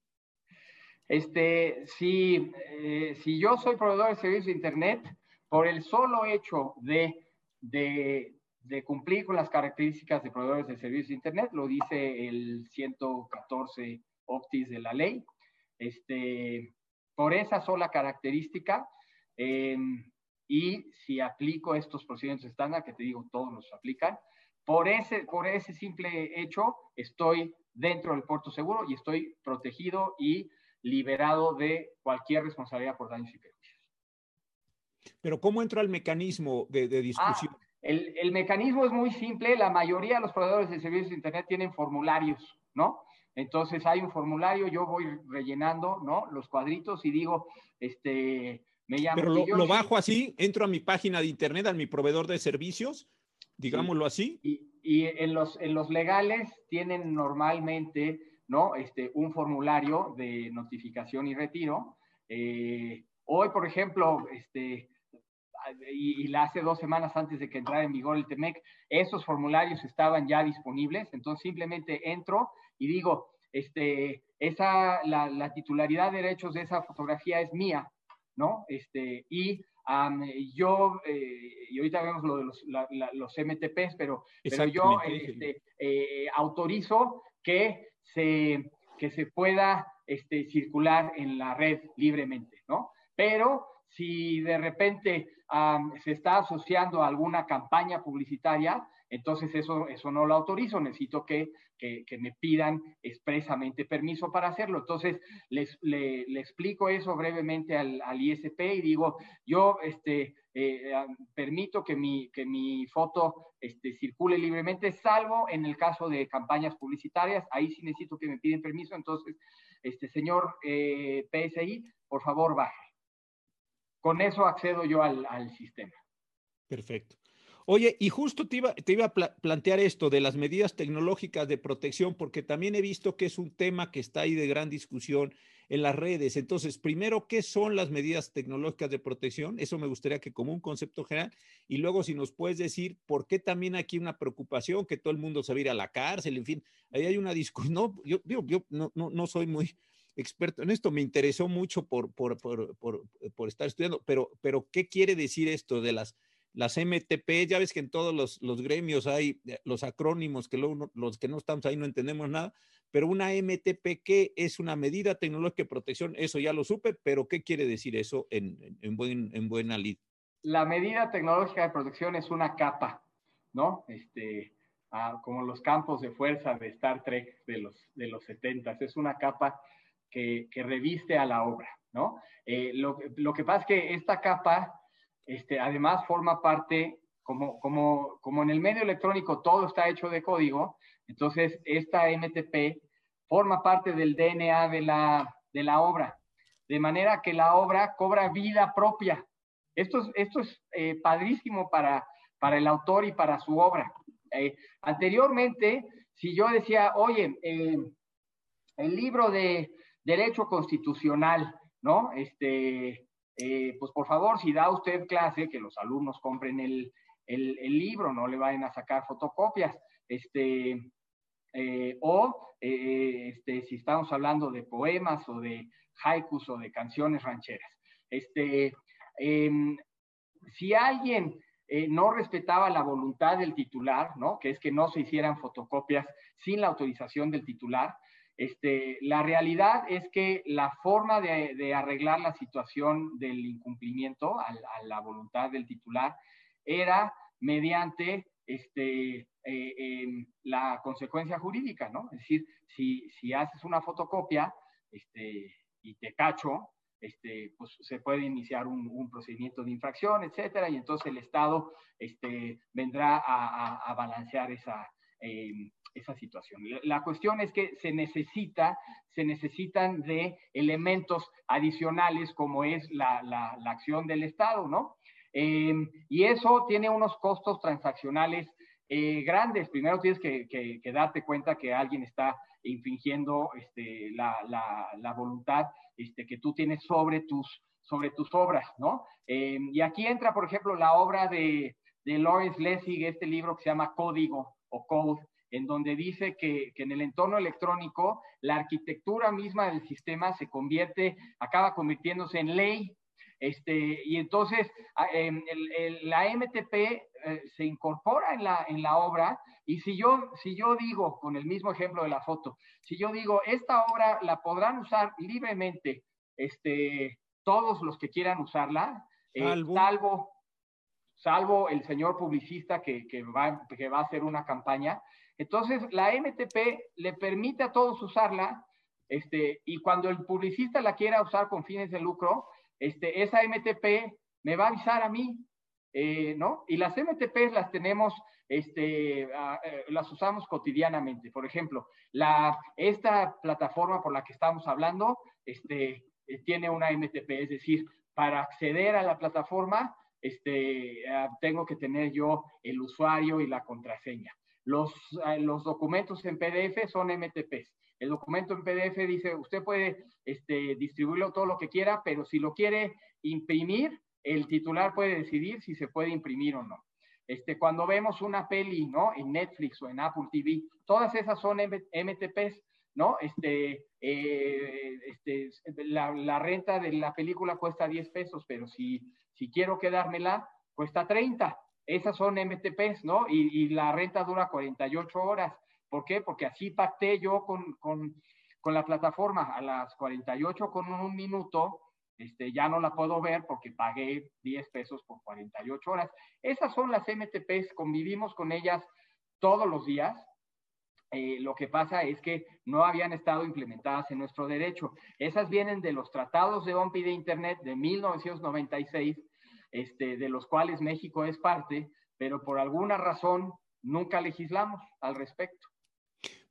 Este, si, eh, si yo soy proveedor de servicios de Internet, por el solo hecho de, de, de, cumplir con las características de proveedores de servicios de Internet, lo dice el 114 Optis de la ley, este, por esa sola característica, em, y si aplico estos procedimientos estándar, que te digo, todos los aplican, por ese, por ese simple hecho, estoy dentro del puerto seguro y estoy protegido y liberado de cualquier responsabilidad por daños y perjuicios. Pero ¿cómo entra el mecanismo de, discusión? Ah, el, mecanismo es muy simple, la mayoría de los proveedores de servicios de Internet tienen formularios, ¿no? Entonces hay un formulario, yo voy rellenando, ¿no? Los cuadritos y digo, este, me llamo. Pero lo, bajo así, entro a mi página de Internet, a mi proveedor de servicios, digámoslo así. Y, en, los, en los legales tienen normalmente, ¿no? Este, un formulario de notificación y retiro. Eh, hoy, por ejemplo, este, y, la hace dos semanas antes de que entrara en vigor el TEMEC, esos formularios estaban ya disponibles, entonces simplemente entro y digo, este, esa, la, titularidad de derechos de esa fotografía es mía, ¿no? Este, y yo, eh, y ahorita vemos lo de los, los MTPs, pero, pero yo este, eh, autorizo que se, que se pueda este, circular en la red libremente, ¿no? Pero si de repente se está asociando a alguna campaña publicitaria, entonces eso, eso no lo autorizo, necesito que, que, me pidan expresamente permiso para hacerlo. Entonces les, le, explico eso brevemente al, al, ISP y digo, yo este, eh, permito que mi, que mi foto este, circule libremente, salvo en el caso de campañas publicitarias, ahí sí necesito que me piden permiso, entonces, este señor eh, PSI, por favor baje. Con eso accedo yo al, sistema. Perfecto. Oye, y justo te iba, a plantear esto de las medidas tecnológicas de protección, porque también he visto que es un tema que está ahí de gran discusión en las redes. Entonces, primero, ¿qué son las medidas tecnológicas de protección? Eso me gustaría que como un concepto general. Y luego, si nos puedes decir por qué también aquí una preocupación, que todo el mundo se va a ir a la cárcel, en fin, ahí hay una discusión. No, yo, yo, yo no, no, no soy muy experto en esto, me interesó mucho por, por, por, por, estar estudiando, pero, pero ¿qué quiere decir esto de las, las MTP? Ya ves que en todos los, los gremios hay eh, los acrónimos que luego los que no estamos ahí no entendemos nada, pero una MTP, ¿qué es una medida tecnológica de protección? Eso ya lo supe, pero ¿qué quiere decir eso en, en buena lid? La medida tecnológica de protección es una capa, ¿no? Este, ah, como los campos de fuerza de Star Trek de los, de los 70, es una capa que, reviste a la obra, ¿no? Eh, lo, que pasa es que esta capa, este, además forma parte, como, como, como en el medio electrónico todo está hecho de código, entonces esta MTP forma parte del DNA de la, de la obra, de manera que la obra cobra vida propia. Esto es, esto es eh, padrísimo para, para el autor y para su obra. Eh, anteriormente, si yo decía, oye, el libro de derecho constitucional, ¿no? Este, eh, pues por favor, si da usted clase, que los alumnos compren el, libro, no le vayan a sacar fotocopias. Este, eh, o eh, este, si estamos hablando de poemas o de haikus o de canciones rancheras. Este, em, si alguien no respetaba la voluntad del titular, ¿no? que es que no se hicieran fotocopias sin la autorización del titular, este, la realidad es que la forma de, arreglar la situación del incumplimiento a, la voluntad del titular era mediante este, eh, la consecuencia jurídica, ¿no? Es decir, si, haces una fotocopia este, y te cacho, pues se puede iniciar un, procedimiento de infracción, etcétera, y entonces el Estado vendrá a, balancear esa, em, esa situación. La cuestión es que se necesita, se necesitan de elementos adicionales como es la, la, acción del Estado, ¿no? Em, y eso tiene unos costos transaccionales eh, grandes. Primero tienes que, que, darte cuenta que alguien está infringiendo este, la, la, voluntad este, que tú tienes sobre tus, sobre tus obras, ¿no? Em, y aquí entra, por ejemplo, la obra de, de Lawrence Lessig, este libro que se llama Código o Code, en donde dice que, en el entorno electrónico la arquitectura misma del sistema se convierte, acaba convirtiéndose en ley, este, y entonces em, la MTP eh, se incorpora en la, en la obra, y si yo, si yo digo, con el mismo ejemplo de la foto, si yo digo, esta obra la podrán usar libremente este, todos los que quieran usarla, eh, salvo. salvo, el señor publicista que, que, va, que va a hacer una campaña, entonces, la MTP le permite a todos usarla, este, y cuando el publicista la quiera usar con fines de lucro, este, esa MTP me va a avisar a mí. eh, ¿no? Y las MTPs las tenemos, este, eh, las usamos cotidianamente. Por ejemplo, la, esta plataforma por la que estamos hablando, este, eh, tiene una MTP, es decir, para acceder a la plataforma, este, tengo que tener yo el usuario y la contraseña. Los, ah, los documentos en PDF son MTPs. El documento en PDF dice, usted puede este, distribuirlo todo lo que quiera, pero si lo quiere imprimir, el titular puede decidir si se puede imprimir o no. Este, cuando vemos una peli, ¿no? En Netflix o en Apple TV, todas esas son MTPs, ¿no? Este, eh, este, la, renta de la película cuesta 10 pesos, pero si, si quiero quedármela, cuesta 30. Esas son MTPs, ¿no? Y, la renta dura 48 horas. ¿Por qué? Porque así pacté yo con, con, con la plataforma a las 48 con un minuto, este, ya no la puedo ver porque pagué 10 pesos por 48 horas. Esas son las MTPs, convivimos con ellas todos los días. Eh, lo que pasa es que no habían estado implementadas en nuestro derecho. Esas vienen de los tratados de OMPI de Internet de 1996, este, de los cuales México es parte, pero por alguna razón nunca legislamos al respecto.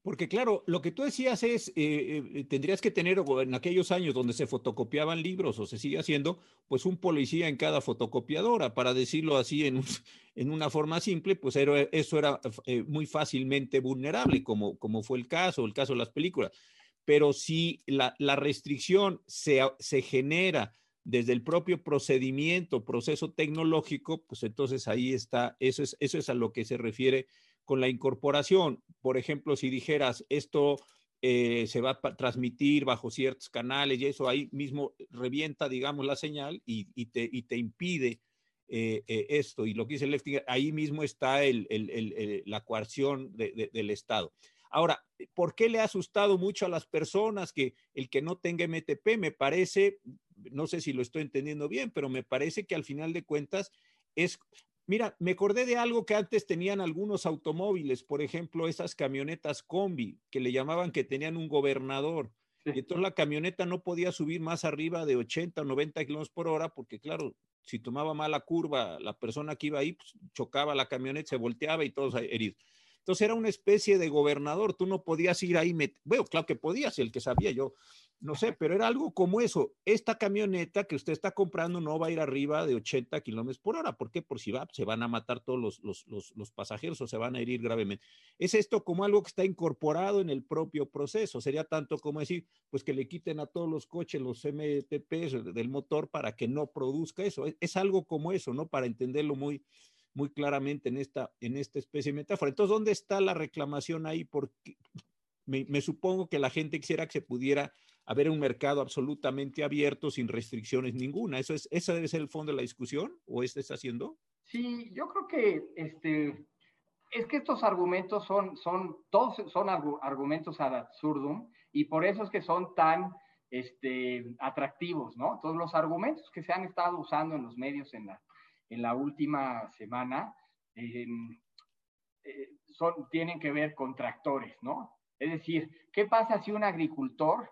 Porque claro, lo que tú decías es, eh, eh, tendrías que tener en aquellos años donde se fotocopiaban libros o se sigue haciendo, pues un policía en cada fotocopiadora, para decirlo así en, en una forma simple, pues eso era eh, muy fácilmente vulnerable, como, como fue el caso, el caso de las películas. Pero si la, la restricción se, se genera desde el propio procedimiento, proceso tecnológico, pues entonces ahí está, eso es, eso es a lo que se refiere con la incorporación. Por ejemplo, si dijeras esto eh, se va a transmitir bajo ciertos canales y eso ahí mismo revienta, digamos, la señal y, te, te, impide eh, eh, esto. Y lo que dice Leftinger, ahí mismo está el, la coerción del Estado. Ahora, ¿por qué le ha asustado mucho a las personas que el que no tenga MTP? Me parece, no sé si lo estoy entendiendo bien, pero me parece que al final de cuentas es Mira, me acordé de algo que antes tenían algunos automóviles, por ejemplo, esas camionetas combi, que le llamaban que tenían un gobernador. Y entonces la camioneta no podía subir más arriba de 80 o 90 kilómetros por hora, porque claro, si tomaba mala curva, la persona que iba ahí pues, chocaba la camioneta, se volteaba y todos heridos. Entonces era una especie de gobernador, tú no podías ir ahí, bueno, claro que podías, el que sabía yo, no sé, pero era algo como eso. Esta camioneta que usted está comprando no va a ir arriba de 80 kilómetros por hora. ¿Por qué? Por si va, se van a matar todos los, pasajeros o se van a herir gravemente. Es esto como algo que está incorporado en el propio proceso. Sería tanto como decir, pues que le quiten a todos los coches los MTPs del motor para que no produzca eso. Es, algo como eso, ¿no? Para entenderlo muy, muy claramente en esta, en esta especie de metáfora. Entonces, ¿dónde está la reclamación ahí? Porque me, supongo que la gente quisiera que se pudiera haber un mercado absolutamente abierto sin restricciones ninguna. ¿Eso es, ¿Ese debe ser el fondo de la discusión o este está haciendo? Sí, yo creo que este, es que estos argumentos son, son, todos son argumentos ad absurdum y por eso es que son tan este, atractivos, ¿no? Todos los argumentos que se han estado usando en los medios en la, en la última semana em, eh, son, tienen que ver con tractores, ¿no? Es decir, ¿qué pasa si un agricultor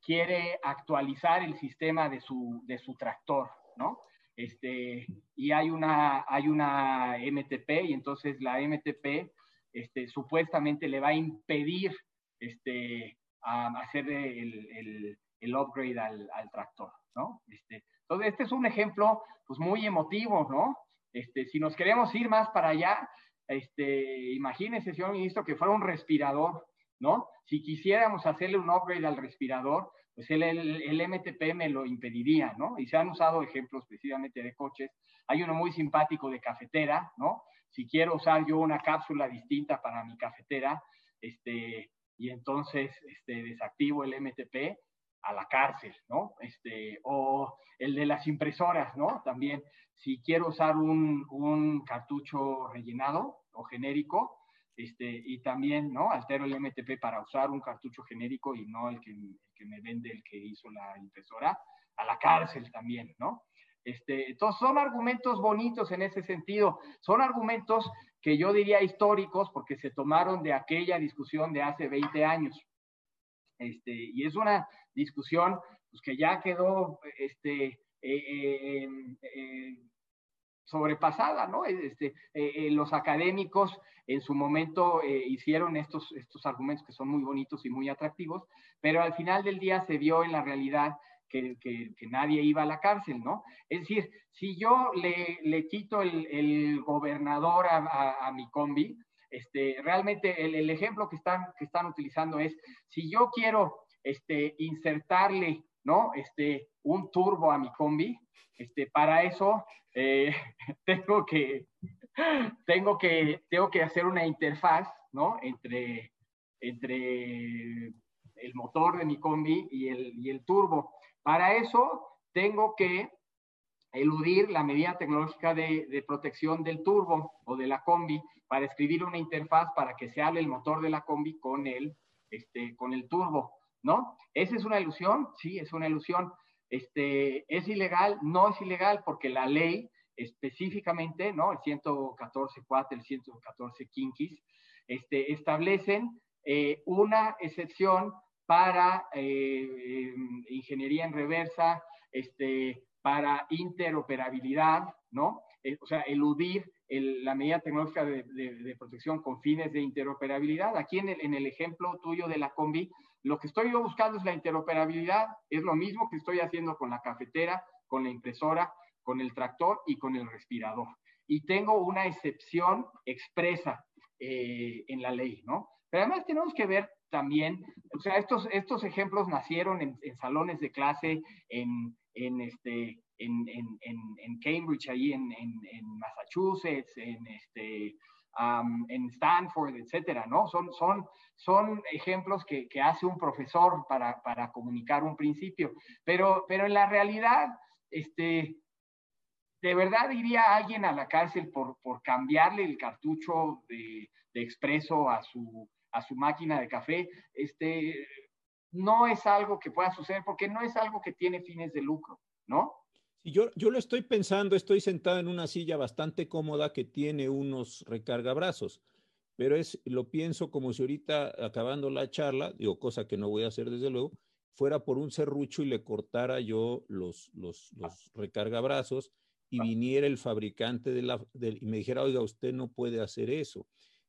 quiere actualizar el sistema de su, de su tractor, ¿no? Este, y hay una, hay una MTP y entonces la MTP este, supuestamente le va a impedir este, hacer el, el, upgrade al, al, tractor, ¿no? Este, entonces, este es un ejemplo pues, muy emotivo, ¿no? Este, si nos queremos ir más para allá, este, imagínese, señor ministro, que fuera un respirador, ¿no? Si quisiéramos hacerle un upgrade al respirador, pues el, el, MTP me lo impediría, ¿no? Y se han usado ejemplos precisamente de coches. Hay uno muy simpático de cafetera, ¿no? Si quiero usar yo una cápsula distinta para mi cafetera, este, y entonces este, desactivo el MTP, a la cárcel, ¿no? Este, o el de las impresoras, ¿no? También, si quiero usar un, un cartucho rellenado o genérico, este, y también, ¿no? Altero el MTP para usar un cartucho genérico y no el que, que me vende el que hizo la impresora, a la cárcel también, ¿no? Este, entonces, son argumentos bonitos en ese sentido. Son argumentos que yo diría históricos porque se tomaron de aquella discusión de hace 20 años. Este, y es una discusión pues, que ya quedó este, eh, eh, eh, sobrepasada, ¿no? Este, los académicos en su momento hicieron estos, estos argumentos que son muy bonitos y muy atractivos, pero al final del día se vio en la realidad que, nadie iba a la cárcel, ¿no? Es decir, si yo le, le quito el, el gobernador a, a, mi combi, este, realmente el, el, ejemplo que están, que están utilizando es, si yo quiero este, insertarle, ¿no? Este, un turbo a mi combi, este, para eso eh, tengo, que, tengo, que, tengo que hacer una interfaz, ¿no? Entre, entre el motor de mi combi y el, y el turbo. Para eso tengo que eludir la medida tecnológica de, protección del turbo o de la combi para escribir una interfaz para que se hable el motor de la combi con el, este, con el turbo, ¿no? ¿Esa es una ilusión? Sí, es una ilusión. Este, ¿Es ilegal? No es ilegal porque la ley específicamente, ¿no? El 114.4, el 114 quinquis, este, establecen eh, una excepción para eh, em, ingeniería en reversa, este, para interoperabilidad, ¿no? Eh, o sea, eludir la medida tecnológica de, protección con fines de interoperabilidad. Aquí en el, en el ejemplo tuyo de la combi, lo que estoy buscando es la interoperabilidad, es lo mismo que estoy haciendo con la cafetera, con la impresora, con el tractor y con el respirador. Y tengo una excepción expresa eh, en la ley, ¿no? Pero además tenemos que ver también, o sea, estos, estos ejemplos nacieron en, salones de clase, en, en este, en, en, Cambridge, ahí en, Massachusetts, en, este, en Stanford, etcétera, ¿no? Son, son, son ejemplos que, que hace un profesor para, para, comunicar un principio, pero, pero en la realidad, este, ¿de verdad iría alguien a la cárcel por, por cambiarle el cartucho de, de expreso a su, a su máquina de café, este, no es algo que pueda suceder porque no es algo que tiene fines de lucro, ¿no? Yo, yo lo estoy pensando, estoy sentado en una silla bastante cómoda que tiene unos recargabrazos, pero es, lo pienso como si ahorita acabando la charla, digo, cosa que no voy a hacer desde luego, fuera por un serrucho y le cortara yo los, los, los recargabrazos y viniera el fabricante de la, y me dijera, oiga, usted no puede hacer eso.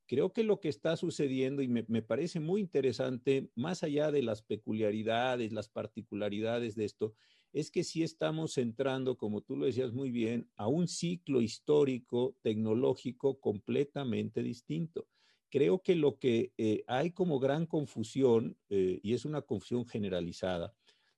Creo que lo que está sucediendo, y me, parece muy interesante, más allá de las peculiaridades, las particularidades de esto, es que sí estamos entrando, como tú lo decías muy bien, a un ciclo histórico, tecnológico completamente distinto. Creo que lo que eh, hay como gran confusión, eh, y es una confusión generalizada,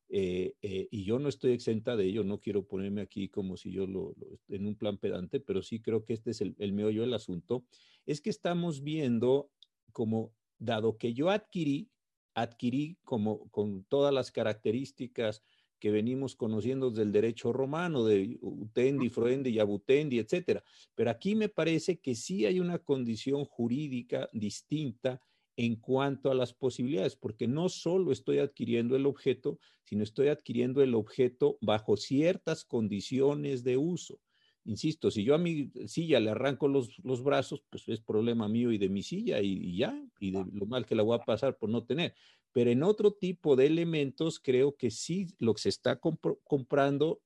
eh, y yo no estoy exenta de ello, no quiero ponerme aquí como si yo lo, en un plan pedante, pero sí creo que este es el, el meollo del asunto, es que estamos viendo como, dado que yo adquirí, adquirí como con todas las características que venimos conociendo del derecho romano, de utendi, froendi y abutendi, etcétera. Pero aquí me parece que sí hay una condición jurídica distinta en cuanto a las posibilidades, porque no solo estoy adquiriendo el objeto, sino estoy adquiriendo el objeto bajo ciertas condiciones de uso. Insisto, si yo a mi silla le arranco los, los brazos, pues es problema mío y de mi silla y, ya, y de lo mal que la voy a pasar por no tener. Pero en otro tipo de elementos, creo que sí lo que se está comprando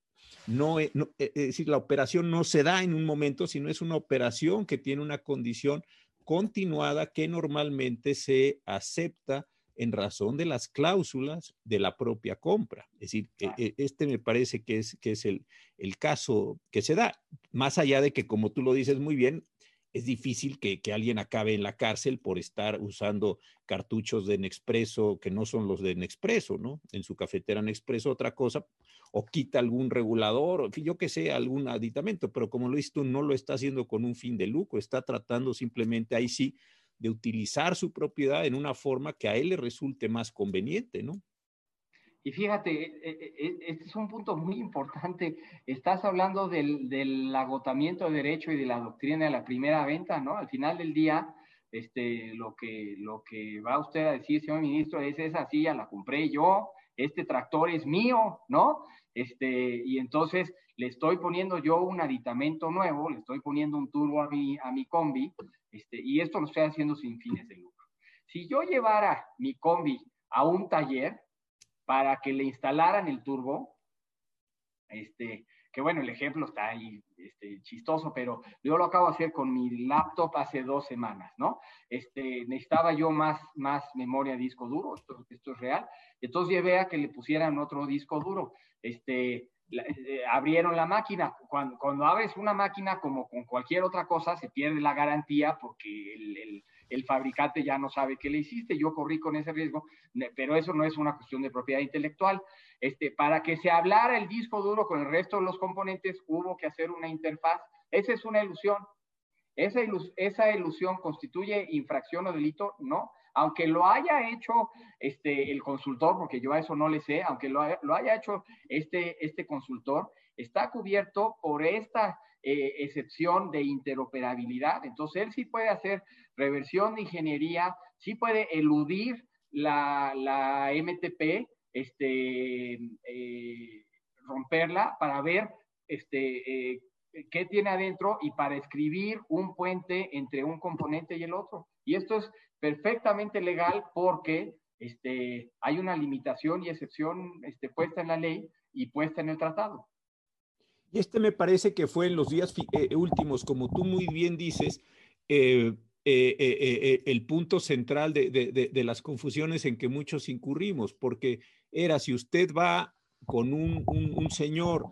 no, e, no, e, es decir, la operación no se da en un momento, sino es una operación que tiene una condición continuada que normalmente se acepta en razón de las cláusulas de la propia compra. Es decir, e, este me parece que es, que es el, el, caso que se da, más allá de que, como tú lo dices muy bien, es difícil que, que alguien acabe en la cárcel por estar usando cartuchos de Nexpreso que no son los de Nexpreso, ¿no? En su cafetera Nexpreso otra cosa, o quita algún regulador, o yo que sé, algún aditamento, pero como lo dices tú, no lo está haciendo con un fin de lucro, está tratando simplemente ahí sí de utilizar su propiedad en una forma que a él le resulte más conveniente, ¿no? Y fíjate, e, e, e, este es un punto muy importante. Estás hablando del, agotamiento de derecho y de la doctrina de la primera venta, ¿no? Al final del día, este, lo, que, lo que va usted a decir, señor ministro, es esa silla la compré yo, este tractor es mío, ¿no? Este, y entonces le estoy poniendo yo un aditamento nuevo, le estoy poniendo un turbo a mi, a mi combi, este, y esto lo estoy haciendo sin fines de lucro. Si yo llevara mi combi a un taller para que le instalaran el turbo, este, que bueno, el ejemplo está ahí este, chistoso, pero yo lo acabo de hacer con mi laptop hace dos semanas, ¿no? Este, necesitaba yo más, más memoria disco duro, esto, esto es real, entonces llevé a que le pusieran otro disco duro, este, eh, abrieron la máquina. Cuando, cuando, abres una máquina, como con cualquier otra cosa, se pierde la garantía porque el, el, el, fabricante ya no sabe qué le hiciste. Yo corrí con ese riesgo, pero eso no es una cuestión de propiedad intelectual. Este, para que se hablara el disco duro con el resto de los componentes, hubo que hacer una interfaz. Esa es una ilusión. Esa, ilus esa ilusión constituye infracción o delito, no aunque lo haya hecho este, el consultor, porque yo a eso no le sé, aunque lo, lo haya hecho este, este consultor, está cubierto por esta eh, excepción de interoperabilidad. Entonces, él sí puede hacer reversión de ingeniería, sí puede eludir la, MTP, este, eh, romperla para ver este, eh, qué tiene adentro y para escribir un puente entre un componente y el otro. Y esto es perfectamente legal porque este, hay una limitación y excepción este, puesta en la ley y puesta en el tratado. Y este me parece que fue en los días eh, últimos, como tú muy bien dices, eh, eh, el punto central de, de, las confusiones en que muchos incurrimos, porque era si usted va con un, un, señor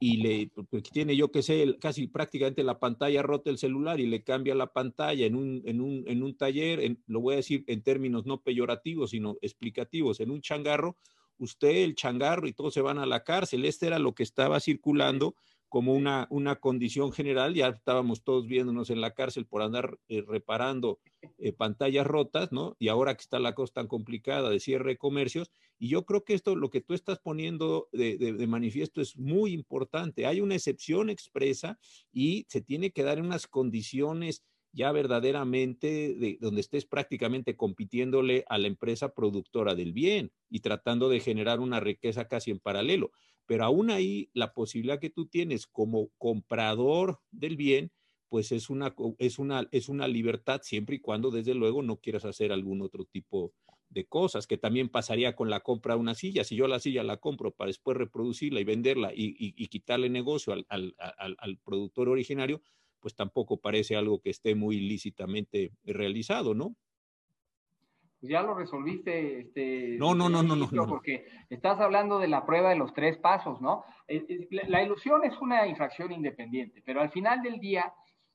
y le pues, tiene yo que sé casi prácticamente la pantalla rota el celular y le cambia la pantalla en un, en un, en un taller, lo voy a decir en términos no peyorativos, sino explicativos, en un changarro, usted, el changarro y todos se van a la cárcel. Este era lo que estaba circulando como una, una condición general. Ya estábamos todos viéndonos en la cárcel por andar eh, reparando eh, pantallas rotas, ¿no? Y ahora que está la cosa tan complicada de cierre de comercios, y yo creo que esto, lo que tú estás poniendo de, de, de manifiesto es muy importante. Hay una excepción expresa y se tiene que dar en unas condiciones ya verdaderamente de, donde estés prácticamente compitiéndole a la empresa productora del bien y tratando de generar una riqueza casi en paralelo pero aún ahí la posibilidad que tú tienes como comprador del bien, pues es una, es una, es una libertad siempre y cuando desde luego no quieras hacer algún otro tipo de cosas, que también pasaría con la compra de una silla. Si yo la silla la compro para después reproducirla y venderla y, quitarle negocio al, al, al, productor originario, pues tampoco parece algo que esté muy lícitamente realizado, ¿no? Pues, ya lo resolviste. Este, no, no, no, no, no, no, Porque estás hablando de la prueba de los tres pasos, ¿no? Eh, eh, La ilusión es una infracción independiente, pero al final del día,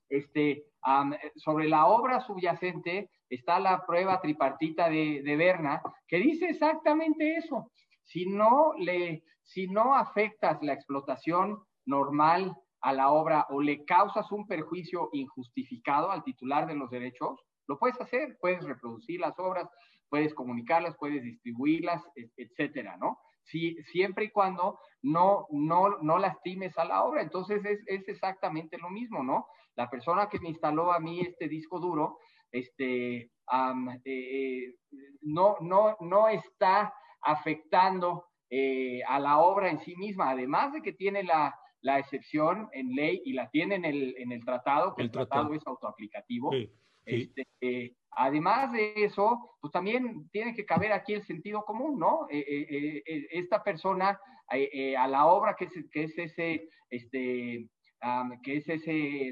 este, um, sobre la obra subyacente está la prueba tripartita de, de Berna, que dice exactamente eso. Si no, le, si no afectas la explotación normal a la obra o le causas un perjuicio injustificado al titular de los derechos, lo puedes hacer, puedes reproducir las obras, puedes comunicarlas, puedes distribuirlas, etcétera, ¿no? Si, siempre y cuando no, no, no lastimes a la obra. Entonces es, es, exactamente lo mismo, ¿no? La persona que me instaló a mí este disco duro, este, um, eh, no, no, no está afectando eh, a la obra en sí misma, además de que tiene la, la excepción en ley y la tiene en el, en el tratado, que el, el tratado, tratado, es autoaplicativo. Sí. Este, eh, además de eso, pues también tiene que caber aquí el sentido común, ¿no? Eh, eh, eh esta persona eh, a la obra que es, que es ese, este, um, que es ese,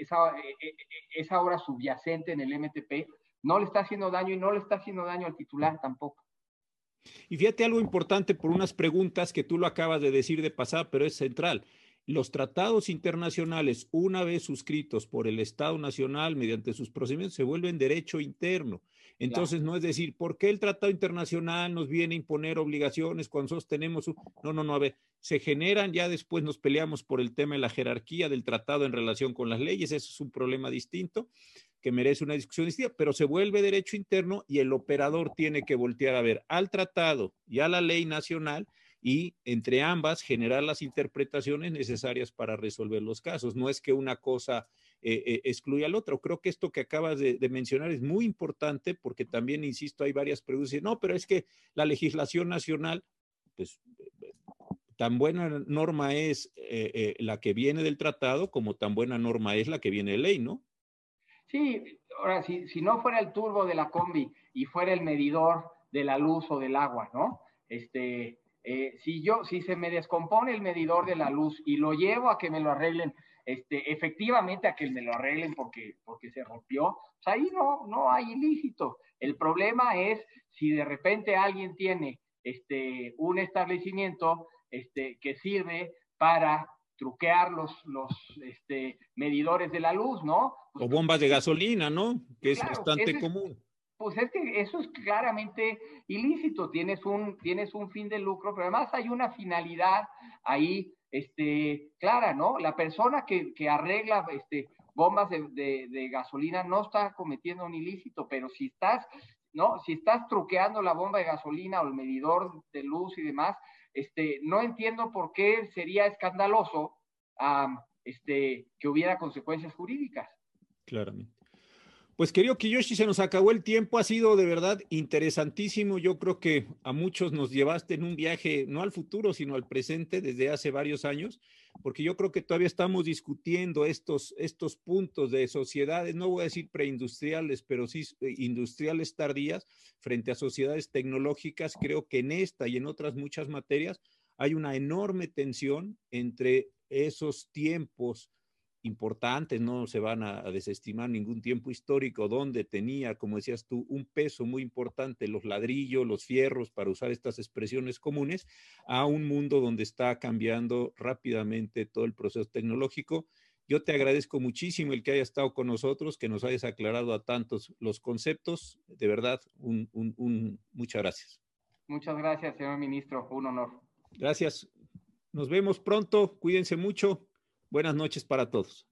esa, esa obra subyacente en el MTP, no le está haciendo daño y no le está haciendo daño al titular tampoco. Y fíjate algo importante por unas preguntas que tú lo acabas de decir de pasada, pero es central los tratados internacionales, una vez suscritos por el Estado Nacional mediante sus procedimientos, se vuelven derecho interno. Entonces, claro. no es decir, ¿por qué el Tratado Internacional nos viene a imponer obligaciones cuando sostenemos? Un... No, no, no, a ver, se generan, ya después nos peleamos por el tema de la jerarquía del tratado en relación con las leyes, eso es un problema distinto que merece una discusión distinta, pero se vuelve derecho interno y el operador tiene que voltear a ver al tratado y a la ley nacional y entre ambas generar las interpretaciones necesarias para resolver los casos. No es que una cosa eh, eh, excluya al otro. Creo que esto que acabas de, mencionar es muy importante porque también, insisto, hay varias preguntas. No, pero es que la legislación nacional, pues tan buena norma es eh, la que viene del tratado como tan buena norma es la que viene de ley, ¿no? Sí, ahora, si, si no fuera el turbo de la combi y fuera el medidor de la luz o del agua, ¿no? Este, eh, si yo, si se me descompone el medidor de la luz y lo llevo a que me lo arreglen, este, efectivamente a que me lo arreglen porque, porque se rompió, pues ahí no, no hay ilícito. El problema es si de repente alguien tiene este, un establecimiento este, que sirve para truquear los, los este, medidores de la luz, ¿no? o bombas de gasolina, ¿no? Que es bastante común. pues es que eso es claramente ilícito, tienes un, tienes un fin de lucro, pero además hay una finalidad ahí este, clara, ¿no? La persona que, que arregla este, bombas de, de, gasolina no está cometiendo un ilícito, pero si estás, ¿no? Si estás truqueando la bomba de gasolina o el medidor de luz y demás, este, no entiendo por qué sería escandaloso este, que hubiera consecuencias jurídicas. Claramente. Pues querido Kiyoshi, se nos acabó el tiempo, ha sido de verdad interesantísimo. Yo creo que a muchos nos llevaste en un viaje, no al futuro, sino al presente desde hace varios años, porque yo creo que todavía estamos discutiendo estos, estos puntos de sociedades, no voy a decir preindustriales, pero sí eh, industriales tardías frente a sociedades tecnológicas. Creo que en esta y en otras muchas materias hay una enorme tensión entre esos tiempos importantes, no se van a, desestimar ningún tiempo histórico donde tenía, como decías tú, un peso muy importante los ladrillos, los fierros, para usar estas expresiones comunes, a un mundo donde está cambiando rápidamente todo el proceso tecnológico. Yo te agradezco muchísimo el que haya estado con nosotros, que nos hayas aclarado a tantos los conceptos. De verdad, un, un, muchas gracias. Muchas gracias, señor ministro. Un honor. Gracias. Nos vemos pronto. Cuídense mucho. Buenas noches para todos.